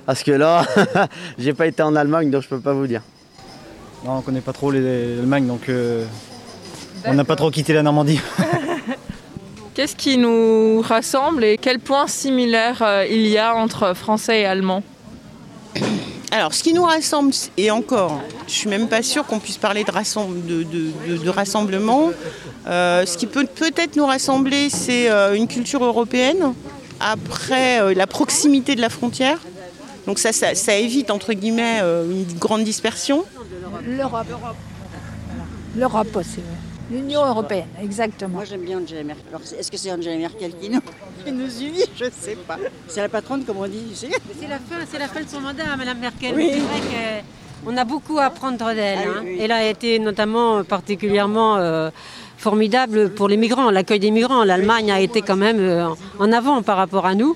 H: Parce que là, j'ai pas été en Allemagne, donc je peux pas vous dire.
I: Non, on connaît pas trop l'Allemagne, donc euh, on n'a pas trop quitté la Normandie.
C: Qu'est-ce qui nous rassemble et quels points similaires euh, il y a entre français et allemand
K: Alors, ce qui nous rassemble, et encore, je suis même pas sûre qu'on puisse parler de, de- de- de- de rassemblement. Euh, ce qui peut peut-être nous rassembler, c'est euh, une culture européenne. Après, euh, la proximité de la frontière. Donc ça, ça, ça évite, entre guillemets, euh, une grande dispersion.
J: L'Europe. L'Europe aussi. L'Union européenne, exactement.
O: Moi j'aime bien Angela Merkel. Alors est-ce que c'est Angela Merkel qui nous, qui nous unit? Je sais pas. C'est la patronne comme on dit, tu sais.
M: C'est la, fin, c'est la fin de son mandat, Madame Merkel.
O: Oui.
M: C'est vrai qu'on a beaucoup à apprendre d'elle.
O: Ah
M: hein. Elle a été notamment particulièrement euh, formidable pour les migrants, l'accueil des migrants. L'Allemagne a été quand même euh, en avant par rapport à nous.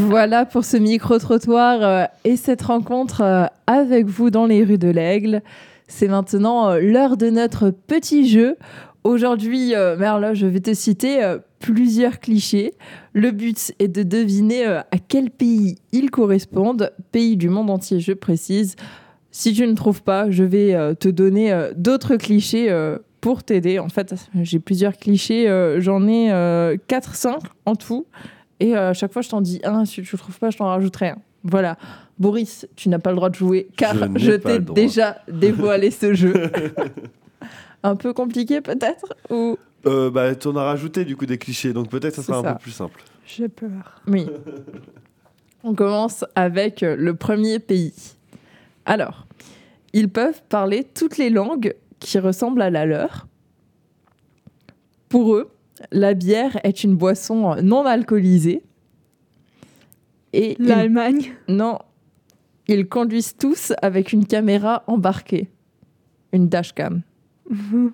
C: Voilà pour ce micro-trottoir euh, et cette rencontre euh, avec vous dans les rues de l'Aigle. C'est maintenant euh, l'heure de notre petit jeu. Aujourd'hui, Merle, je vais te citer plusieurs clichés. Le but est de deviner à quel pays ils correspondent, pays du monde entier, je précise. Si tu ne trouves pas, je vais te donner d'autres clichés pour t'aider. En fait, j'ai plusieurs clichés, j'en ai 4-5 en tout. Et euh, à chaque fois, je t'en dis un. Si tu ne trouves pas, je t'en rajouterai un. Voilà. Boris, tu n'as pas le droit de jouer car
D: Je
C: t'ai déjà dévoilé ce jeu. un peu compliqué peut-être ou?
D: Euh, bah, tu en as rajouté du coup des clichés, donc peut-être ça sera un peu plus simple.
A: J'ai peur.
C: Oui. On commence avec le premier pays. Alors, ils peuvent parler toutes les langues qui ressemblent à la leur. Pour eux, la bière est une boisson non alcoolisée. Et ils-
A: L'Allemagne.
C: Non, ils conduisent tous avec une caméra embarquée, une dashcam.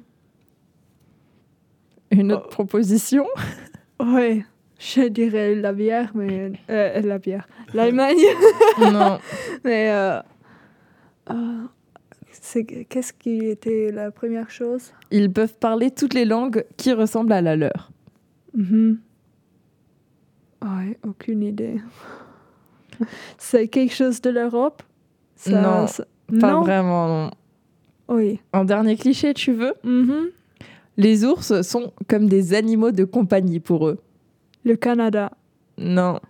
C: Une autre proposition?
A: Ouais. Je dirais la bière, mais euh, la bière. L'Allemagne.
C: Non.
A: mais euh, euh, qu'est-ce qui était la première chose?
C: Ils peuvent parler toutes les langues qui ressemblent à la leur.
A: Mhm. Ouais, aucune idée. c'est quelque chose de l'Europe?
C: Non,
A: ça-
C: pas
A: non?
C: vraiment. non.
A: Oui.
C: Un dernier cliché, tu veux?
A: Mhm.
C: Les ours sont comme des animaux de compagnie pour eux.
A: Le Canada.
C: Non.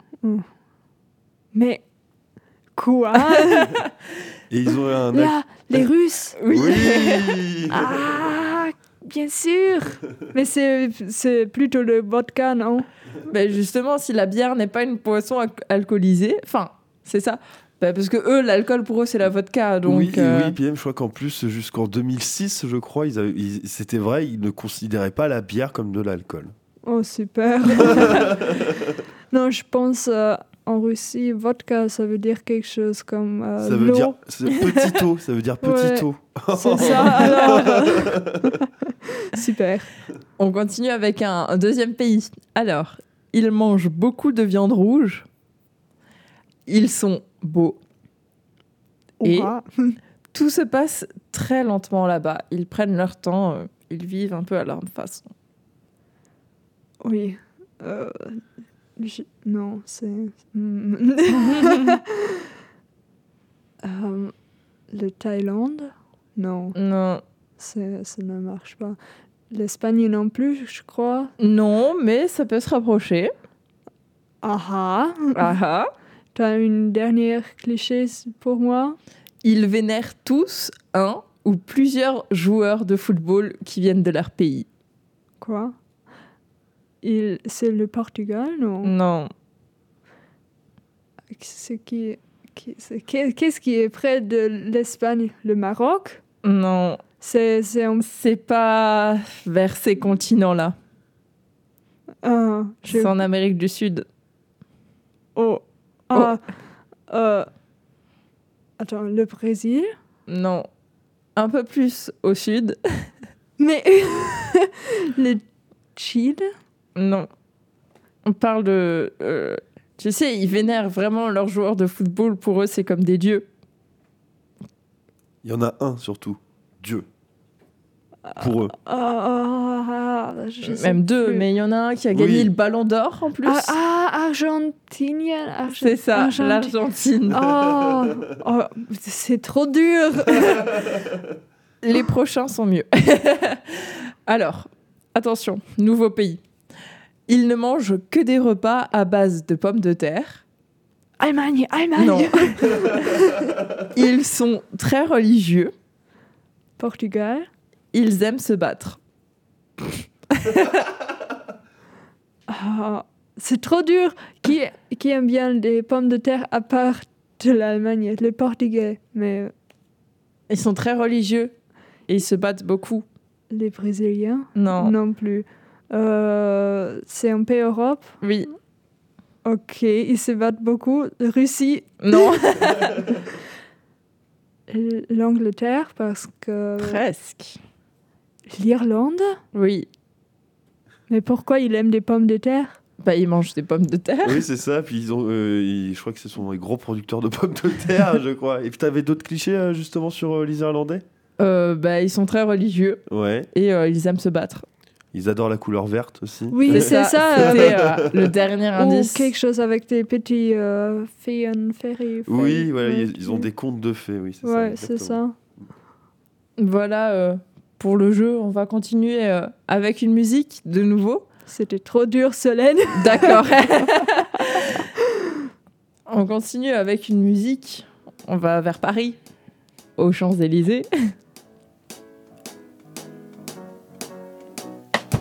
A: Mais quoi?
D: Et ils ont un.
A: Là, les Russes.
D: Oui.
A: Ah, bien sûr. Mais c'est c'est plutôt le vodka, non?
C: Ben justement, si la bière n'est pas une boisson al- alcoolisée, enfin, c'est ça. Ben parce que eux, l'alcool pour eux, c'est la vodka. Donc,
D: oui, et
C: euh,
D: oui, puis même, je crois qu'en plus, jusqu'en 2006, je crois, ils- c'était vrai, ils ne considéraient pas la bière comme de l'alcool.
A: Oh, super. non, je pense euh, en Russie, vodka, ça veut dire quelque chose comme euh,
D: Ça veut
A: l'eau.
D: dire petit eau, ça veut dire petit
A: Ouais,
D: eau.
A: C'est ça, alors. super.
C: On continue avec un, un deuxième pays. Alors, ils mangent beaucoup de viande rouge. Ils sont beaux. Et tout se passe très lentement là-bas. Ils prennent leur temps. euh, Ils vivent un peu à leur façon.
A: Oui. Euh, je- Non, c'est. Hmm. Euh, le Thaïlande? Non.
C: Non.
A: Ça ne marche pas. L'Espagne non plus, je crois.
C: Non, mais ça peut se rapprocher.
A: Ah ah.
C: Ah ah.
A: T'as une dernière cliché pour moi?
C: Ils vénèrent tous un ou plusieurs joueurs de football qui viennent de leur pays.
A: Quoi? Il... C'est le Portugal, non?
C: Non.
A: C'est qui... Qu'est-ce qui est près de l'Espagne? Le Maroc?
C: Non.
A: C'est c'est en-
C: C'est pas vers ces continents-là.
A: ah, je-
C: C'est en Amérique du Sud.
A: Oh. Ah, euh, Attends, le Brésil?
C: Non. Un peu plus au sud.
A: Mais le Chili?
C: Non. On parle de. euh, tu sais, ils vénèrent vraiment leurs joueurs de football. Pour eux, c'est comme des dieux.
D: Il y en a un surtout, Dieu. Pour eux.
A: Ah, ah, ah, je sais
C: Même deux,
A: plus.
C: mais il y en a un qui a gagné
D: Oui.
C: le ballon d'or en plus.
A: Ah, ah, Argentinien. Arge-
C: c'est ça,
A: Argenti-
C: l'Argentine.
A: Oh, oh, c'est trop dur.
C: Les prochains sont mieux. Alors, attention, nouveau pays. Ils ne mangent que des repas à base de pommes de terre.
A: Allemagne, Allemagne.
C: Non. Ils sont très religieux.
A: Portugal.
C: Ils aiment se battre.
A: Ah, c'est trop dur. Qui, qui aime bien les pommes de terre à part de l'Allemagne Les Portugais. Mais
C: Ils sont très religieux et ils se battent beaucoup.
A: les Brésiliens?
C: Non.
A: Non plus. Euh, c'est un pays Europe
C: Oui.
A: Ok, ils se battent beaucoup. Russie
C: Non.
A: L'Angleterre parce que...
C: Presque.
A: L'Irlande
C: Oui.
A: Mais pourquoi il aime des pommes de terre?
C: Bah, ils mangent des pommes de terre.
D: Oui, c'est ça. Puis ils ont, euh, ils- je crois que ce sont les gros producteurs de pommes de terre, je crois. Et puis t'avais d'autres clichés euh, justement sur euh, les Irlandais?
C: Euh, bah, ils sont très religieux
D: Ouais.
C: et euh, ils aiment se battre.
D: Ils adorent la couleur verte aussi.
A: Oui, c'est ça.
C: C'était
A: euh,
C: euh, le dernier
A: Ou
C: indice.
A: quelque chose avec des petits euh, fées and fairy.
D: Oui,
A: fairy-
D: voilà,
A: ouais.
D: ils, ils ont des contes de fées, oui, c'est ça.
A: Ouais, c'est
D: exactement.
A: ça.
C: Voilà euh, pour le jeu. On va continuer euh, avec une musique de nouveau.
A: C'était trop dur, Solène.
C: D'accord. On continue avec une musique. On va vers Paris, aux Champs-Élysées.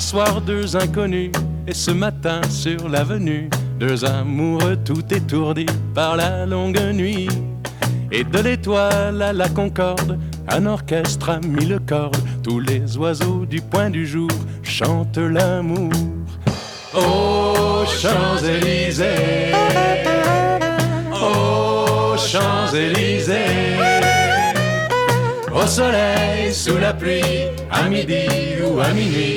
P: Soir, deux inconnus, et ce matin sur l'avenue, deux amoureux tout étourdis par la longue nuit. Et de l'étoile à la concorde, un orchestre a mis le cordes, tous les oiseaux du point du jour chantent l'amour. Aux Champs-Élysées, aux Champs-Élysées, au soleil, sous la pluie, à midi ou à minuit,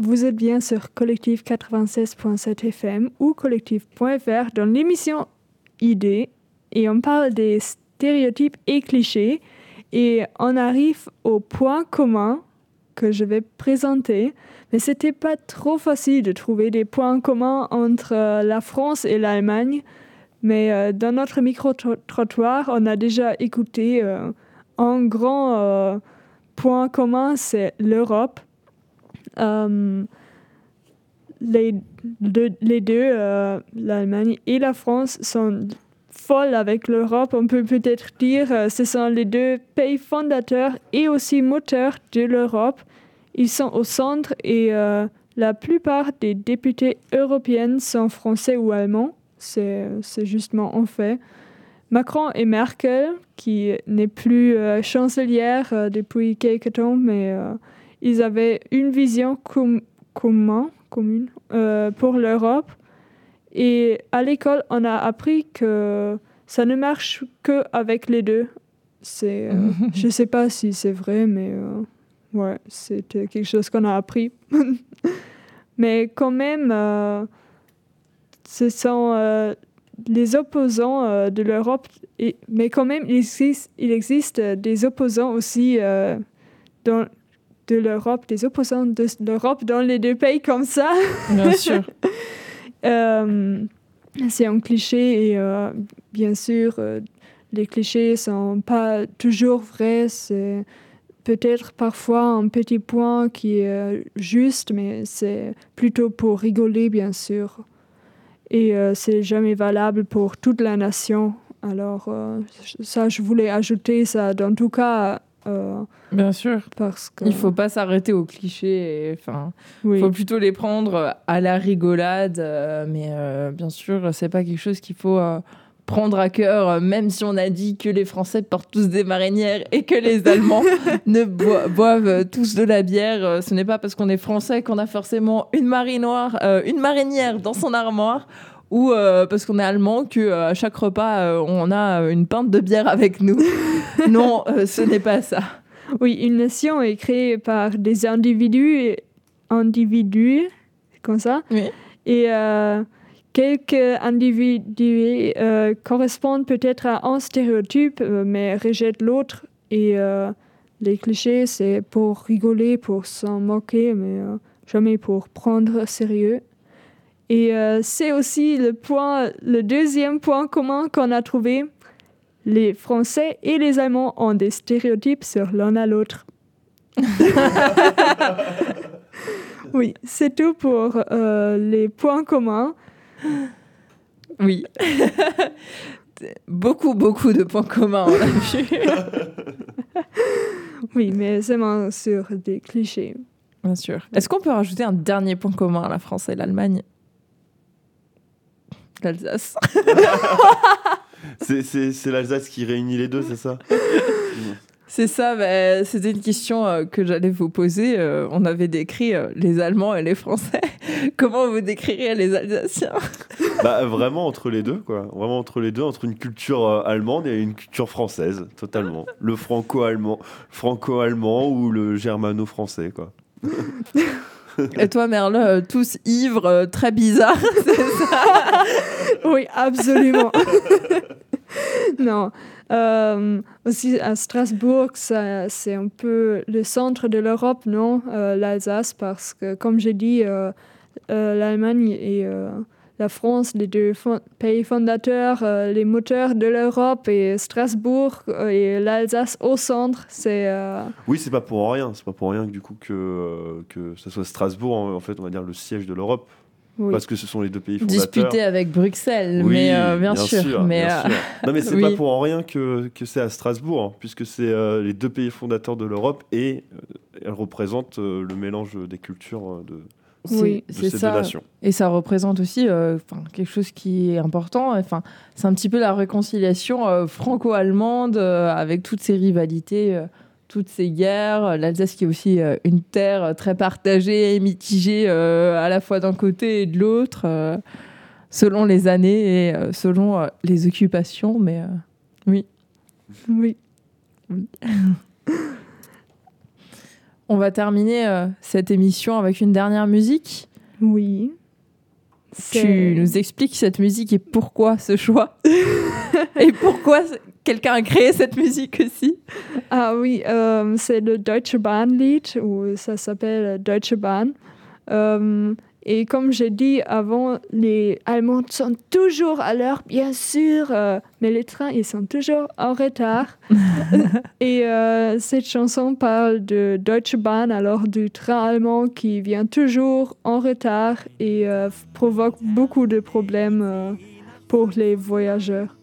A: Vous êtes bien sur Collectif 96.7 FM ou collectif.fr dans l'émission Idées et on parle des stéréotypes et clichés et on arrive au point commun que je vais présenter. Mais c'était pas trop facile de trouver des points communs entre euh, la France et l'Allemagne. Mais euh, dans notre micro-trottoir, on a déjà écouté euh, un grand point commun, c'est l'Europe. Euh, les deux, euh, l'Allemagne et la France, sont folles avec l'Europe. On peut peut-être dire euh, ce sont les deux pays fondateurs et aussi moteurs de l'Europe. Ils sont au centre et la plupart des députés européens sont français ou allemands. C'est justement en fait. Macron et Merkel, qui n'est plus chancelière depuis quelques temps, mais ils avaient une vision com- commun- commune euh, pour l'Europe. Et à l'école, on a appris que ça ne marche que avec les deux. C'est, euh, je ne sais pas si c'est vrai, mais euh, ouais, c'était quelque chose qu'on a appris. mais quand même, euh, ce sont les opposants euh, de l'Europe, mais quand même, il existe, il existe des opposants aussi euh, dans, de l'Europe, des opposants de l'Europe dans les deux pays comme ça.
C: Bien sûr.
A: Euh, c'est un cliché et euh, bien sûr, euh, les clichés sont pas toujours vrais. C'est peut-être parfois un petit point qui est juste, mais c'est plutôt pour rigoler, bien sûr. Et c'est jamais valable pour toute la nation. Alors, ça, je voulais ajouter ça. Dans tout cas, euh,
C: Bien sûr.
A: Parce que...
C: Il faut pas s'arrêter aux clichés. Enfin,
A: Oui.
C: faut plutôt les prendre à la rigolade. euh, mais euh, bien sûr, c'est pas quelque chose qu'il faut euh, prendre à cœur, même si on a dit que les Français portent tous des marinières et que les Allemands ne boi- boivent tous de la bière. Ce n'est pas parce qu'on est Français qu'on a forcément une marinoire, une marinière dans son armoire. Ou euh, parce qu'on est allemand que euh, à chaque repas euh, on a une pinte de bière avec nous. non, ce n'est pas ça.
A: Oui, une nation est créée par des individus, individus comme ça. Et quelques individus correspondent peut-être à un stéréotype, mais rejettent l'autre. Et les clichés, c'est pour rigoler, pour s'en moquer, mais jamais pour prendre sérieux. Et euh, c'est aussi le point, le deuxième point commun qu'on a trouvé. Les Français et les Allemands ont des stéréotypes sur l'un à l'autre. Oui, c'est tout pour euh, les points communs.
C: Oui. beaucoup, beaucoup de points communs, on a vu.
A: Oui, mais seulement sur des clichés.
C: Bien sûr. Est-ce qu'on peut rajouter un dernier point commun à la France et l'Allemagne? L'Alsace.
D: C'est- C'est c'est l'Alsace qui réunit les deux, c'est ça
C: C'est ça, bah, c'était une question euh, que j'allais vous poser. Euh, on avait décrit euh, les Allemands et les Français. Comment vous décririez les Alsaciens
D: Bah vraiment entre les deux, quoi. Vraiment entre les deux, entre une culture allemande et une culture française, totalement. Le franco-allemand, franco-allemand ou le germano-français, quoi.
C: Et toi, Merle, euh, tous ivres, euh, très bizarres,
A: Oui, absolument. non. Euh, aussi à Strasbourg, c'est un peu le centre de l'Europe, non L'Alsace, parce que, comme j'ai dit, l'Allemagne euh, la France, les deux pays fondateurs, euh, les moteurs de l'Europe, et Strasbourg euh, et l'Alsace au centre, c'est. euh,
D: Oui, c'est pas pour rien. C'est pas pour rien que du coup que, euh, que ça soit Strasbourg, en, en fait, on va dire le siège de l'Europe.
C: Oui.
D: Parce que ce sont les deux pays fondateurs.
C: Disputé avec Bruxelles,
D: Oui,
C: mais euh, bien, sûr. mais,
D: bien
C: euh,
D: sûr. Non, mais c'est
C: oui.
D: pas pour rien que, que c'est à Strasbourg, hein, puisque c'est euh, les deux pays fondateurs de l'Europe et euh, elles représentent euh, le mélange des cultures euh, de, De
C: c'est
D: ces
C: ça. Et ça représente aussi euh, quelque chose qui est important. Enfin, c'est un petit peu la réconciliation euh, franco-allemande euh, avec toutes ces rivalités, euh, toutes ces guerres. L'Alsace qui est aussi euh, une terre très partagée et mitigée euh, à la fois d'un côté et de l'autre, euh, selon les années et euh, selon euh, les occupations. Mais euh, oui.
A: Oui.
C: On va terminer euh, cette émission avec une dernière musique.
A: Oui.
C: Tu nous expliques cette musique et pourquoi ce choix Et pourquoi quelqu'un a créé cette musique aussi?
A: Ah oui, euh, c'est le Deutsche Bahn-Lied, ou ça s'appelle Deutsche Bahn. Euh, et comme j'ai dit avant, les Allemands sont toujours à l'heure, bien sûr, euh, mais les trains, ils sont toujours en retard. et euh, cette chanson parle de Deutsche Bahn, alors du train allemand qui vient toujours en retard et euh, provoque beaucoup de problèmes euh, pour les voyageurs.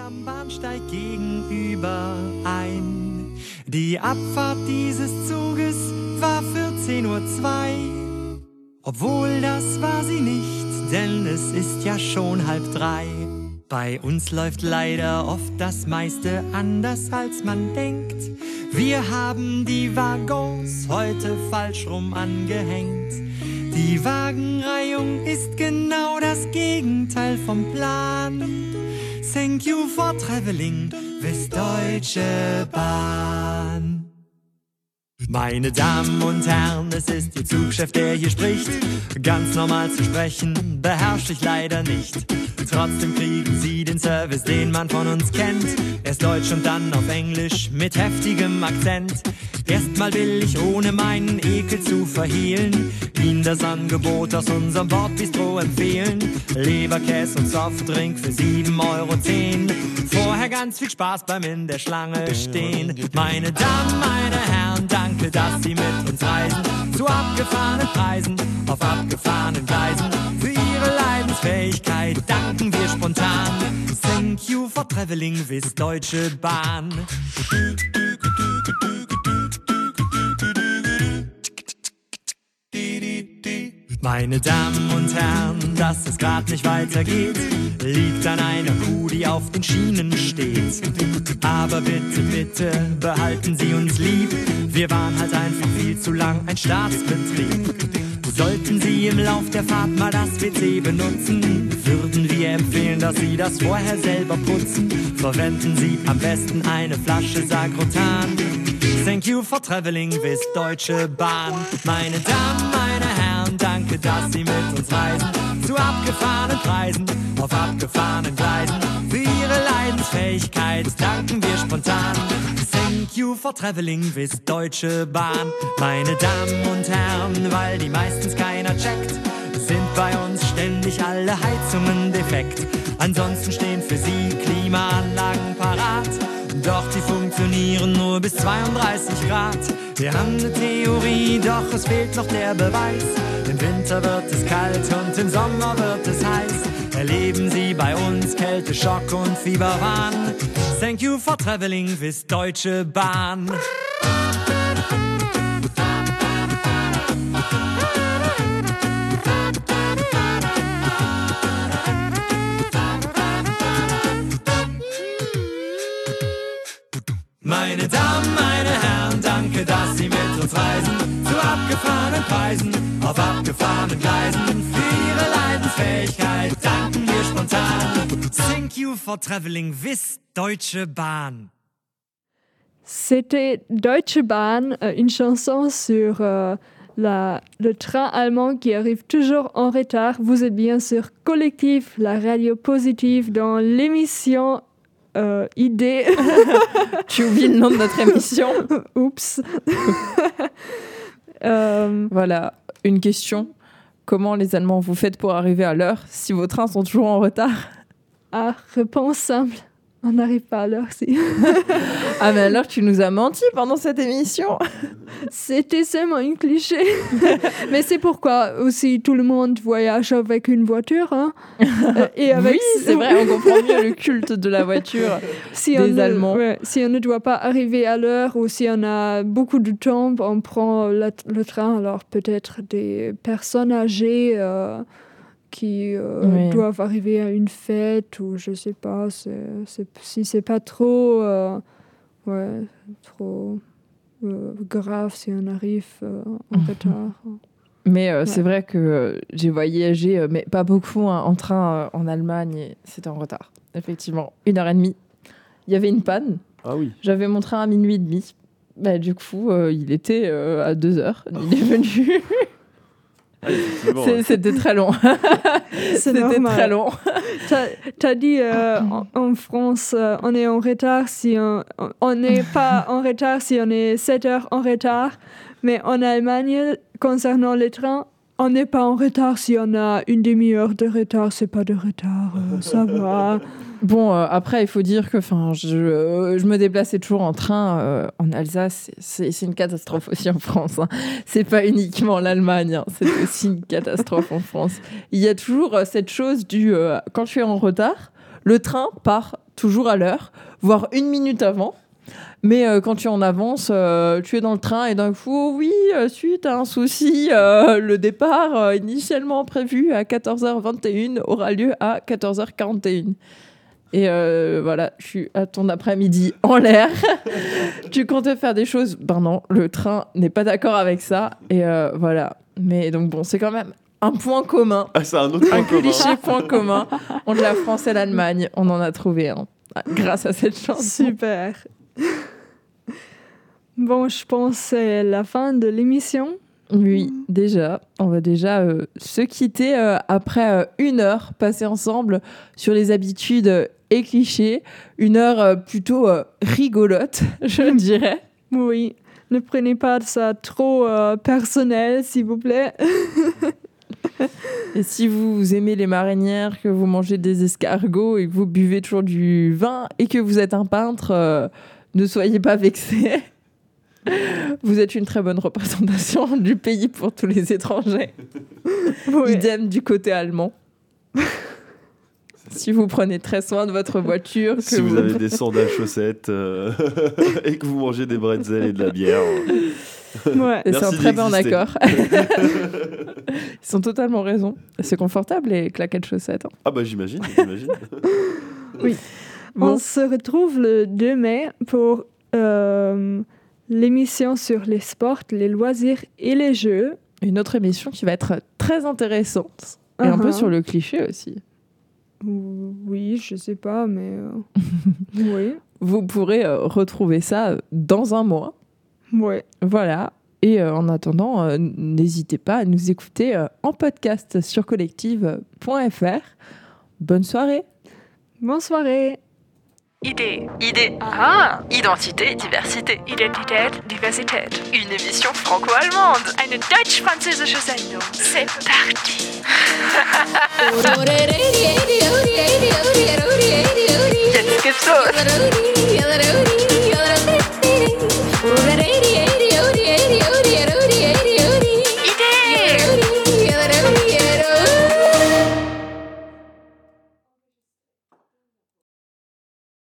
Q: am Bahnsteig gegenüber ein. Die Abfahrt dieses Zuges war 14.02 Uhr. Obwohl das war sie nicht, denn es ist ja schon halb drei. Bei uns läuft leider oft das meiste anders als man denkt. Wir haben die Waggons heute falsch rum angehängt. Die Wagenreihung ist genau das Gegenteil vom Plan. Thank you for traveling with Deutsche Bahn. Meine Damen und Herren, es ist Ihr Zugchef, der hier spricht. Ganz normal zu sprechen, beherrsche ich leider nicht. Trotzdem kriegen Sie den Service, den man von uns kennt. Erst Deutsch und dann auf Englisch mit heftigem Akzent. Erstmal will ich, ohne meinen Ekel zu verhehlen, Ihnen das Angebot aus unserem Bordbistro empfehlen. Leberkäse und Softdrink für 7,10 Euro. Vorher ganz viel Spaß beim in der Schlange stehen. Meine Damen, meine Herren, danke, dass Sie mit uns reisen. Zu abgefahrenen Preisen, auf abgefahrenen Gleisen. Für Ihre Leidensfähigkeit danken wir spontan. Thank you for traveling with Deutsche Bahn. Meine Damen und Herren, dass es grad nicht weitergeht, liegt an einer Kuh, die auf den Schienen steht. Aber bitte, bitte, behalten Sie uns lieb. Wir waren halt einfach viel zu lang ein Staatsbetrieb. Sollten Sie im Lauf der Fahrt mal das WC benutzen, würden wir empfehlen, dass Sie das vorher selber putzen. Verwenden Sie am besten eine Flasche Sagrotan. Thank you for traveling with Deutsche Bahn. Meine Damen, meine Herren, danke, dass Sie mit uns reisen. Zu abgefahrenen Preisen, auf abgefahrenen Gleisen. Für Ihre Leidensfähigkeit danken wir spontan. Thank you for traveling with Deutsche Bahn. Meine Damen und Herren, weil die meistens keiner checkt, sind bei uns ständig alle Heizungen defekt. Ansonsten stehen für Sie Klimaanlagen parat. Doch die funktionieren nur bis 32 Grad. Wir haben eine Theorie, doch es fehlt noch der Beweis. Im Winter wird es kalt und im Sommer wird es heiß. Erleben Sie bei uns Kälte, Schock und Fieberwahn. Thank you for traveling with Deutsche Bahn. Meine Damen, meine Herren, danke, dass Sie mit uns reisen. Zu abgefahrenen Preisen, auf abgefahrenen Gleisen. Für Ihre Leidensfähigkeit danken wir spontan. Thank you for traveling with Deutsche Bahn.
A: C'était Deutsche Bahn, euh, une chanson sur euh, la, le train allemand qui arrive toujours en retard. Vous êtes bien sûr collectif, la radio positive, dans l'émission euh, Idée.
C: tu oublies le nom de notre émission.
A: Oups. Euh,
C: Voilà, une question. Comment les Allemands vous faites pour arriver à l'heure si vos trains sont toujours en retard?
A: Ah, réponse simple. On n'arrive pas à l'heure, si.
C: Ah mais alors tu nous as menti pendant cette émission
A: C'était seulement un cliché. Mais c'est pourquoi aussi tout le monde voyage avec une voiture. Hein. Euh, Et avec...
C: Oui, c'est vrai, on comprend mieux le culte de la voiture
A: si
C: des
A: on ne-
C: Allemands.
A: ouais, si on ne doit pas arriver à l'heure ou si on a beaucoup de temps, on prend la- le train. Alors peut-être des personnes âgées euh, qui euh,
C: Oui.
A: doivent arriver à une fête ou je sais pas. c'est- c'est- si c'est pas trop, euh, ouais, trop euh, grave si on arrive euh, en
C: Mhm.
A: retard.
C: Mais euh, c'est vrai que euh, j'ai voyagé, euh, mais pas beaucoup, hein, en train euh, en Allemagne et c'était en retard. Effectivement, une heure et demie. Il y avait une panne.
D: Ah oui.
C: J'avais mon train à minuit et demi. Bah, du coup, euh, il était euh, à deux heures. Il est venu.
D: ouais.
C: C'était très long.
A: C'est
C: C'était
A: normal.
C: très long.
A: T'as as dit euh, en, en France, euh, on est en retard si on n'est pas en retard si on est 7 heures en retard. Mais en Allemagne, concernant les trains, on n'est pas en retard si on a une demi-heure de retard. C'est pas de retard, euh, ça va.
C: Bon, euh, après, il faut dire que je, euh, je me déplaçais toujours en train euh, en Alsace. C'est une catastrophe aussi en France. Hein. C'est pas uniquement l'Allemagne, hein. c'est aussi une catastrophe en France. Il y a toujours cette chose du quand tu es en retard, le train part toujours à l'heure, voire une minute avant. Mais quand tu en avances, tu es dans le train et d'un coup, oh oui, suite à un souci, le départ initialement prévu à 14h21 aura lieu à 14h41. Et euh, voilà, je suis à ton après-midi en l'air. tu comptes faire des choses? Ben non, le train n'est pas d'accord avec ça. Et euh, voilà. Mais donc bon, c'est quand même un point commun.
D: Ah, c'est un autre point
C: Un
D: commun.
C: cliché point commun entre la France et l'Allemagne. On en a trouvé un. Grâce à cette chanson.
A: Super. Bon, je pense que c'est la fin de l'émission.
C: Oui, déjà, on va déjà euh, se quitter euh, après euh, une heure passée ensemble sur les habitudes et clichés. Une heure euh, plutôt euh, rigolote, je dirais.
A: Oui, ne prenez pas ça trop euh, personnel, s'il vous plaît.
C: Et si vous aimez les marinières, que vous mangez des escargots et que vous buvez toujours du vin et que vous êtes un peintre, euh, ne soyez pas vexés. Vous êtes une très bonne représentation du pays pour tous les étrangers. Idem du côté allemand. Si vous prenez très soin de votre voiture, que
D: Si vous avez des sandales chaussettes euh, et que vous mangez des bretzels et de la bière.
C: Ouais, et c'est un très bon accord. Ils sont totalement raison. C'est confortable les claquettes chaussettes. hein.
D: Ah bah j'imagine, j'imagine.
A: Oui. On se retrouve le 2 mai pour euh, l'émission sur les sports, les loisirs et les jeux.
C: Une autre émission qui va être très intéressante et un peu
A: Uh-huh.
C: sur le cliché aussi.
A: Oui, je sais pas, mais euh, oui.
C: Vous pourrez euh, retrouver ça dans un mois.
A: Ouais.
C: Voilà. Et euh, en attendant, n'hésitez pas à nous écouter en podcast sur collective.fr. Bonne soirée.
A: Bonne soirée.
B: Idée. Idée. Ah, identité, diversité. Identität, Diversität. Une émission franco-allemande. Eine deutsch-französische Sendung. C'est parti. Jetzt gibt's los.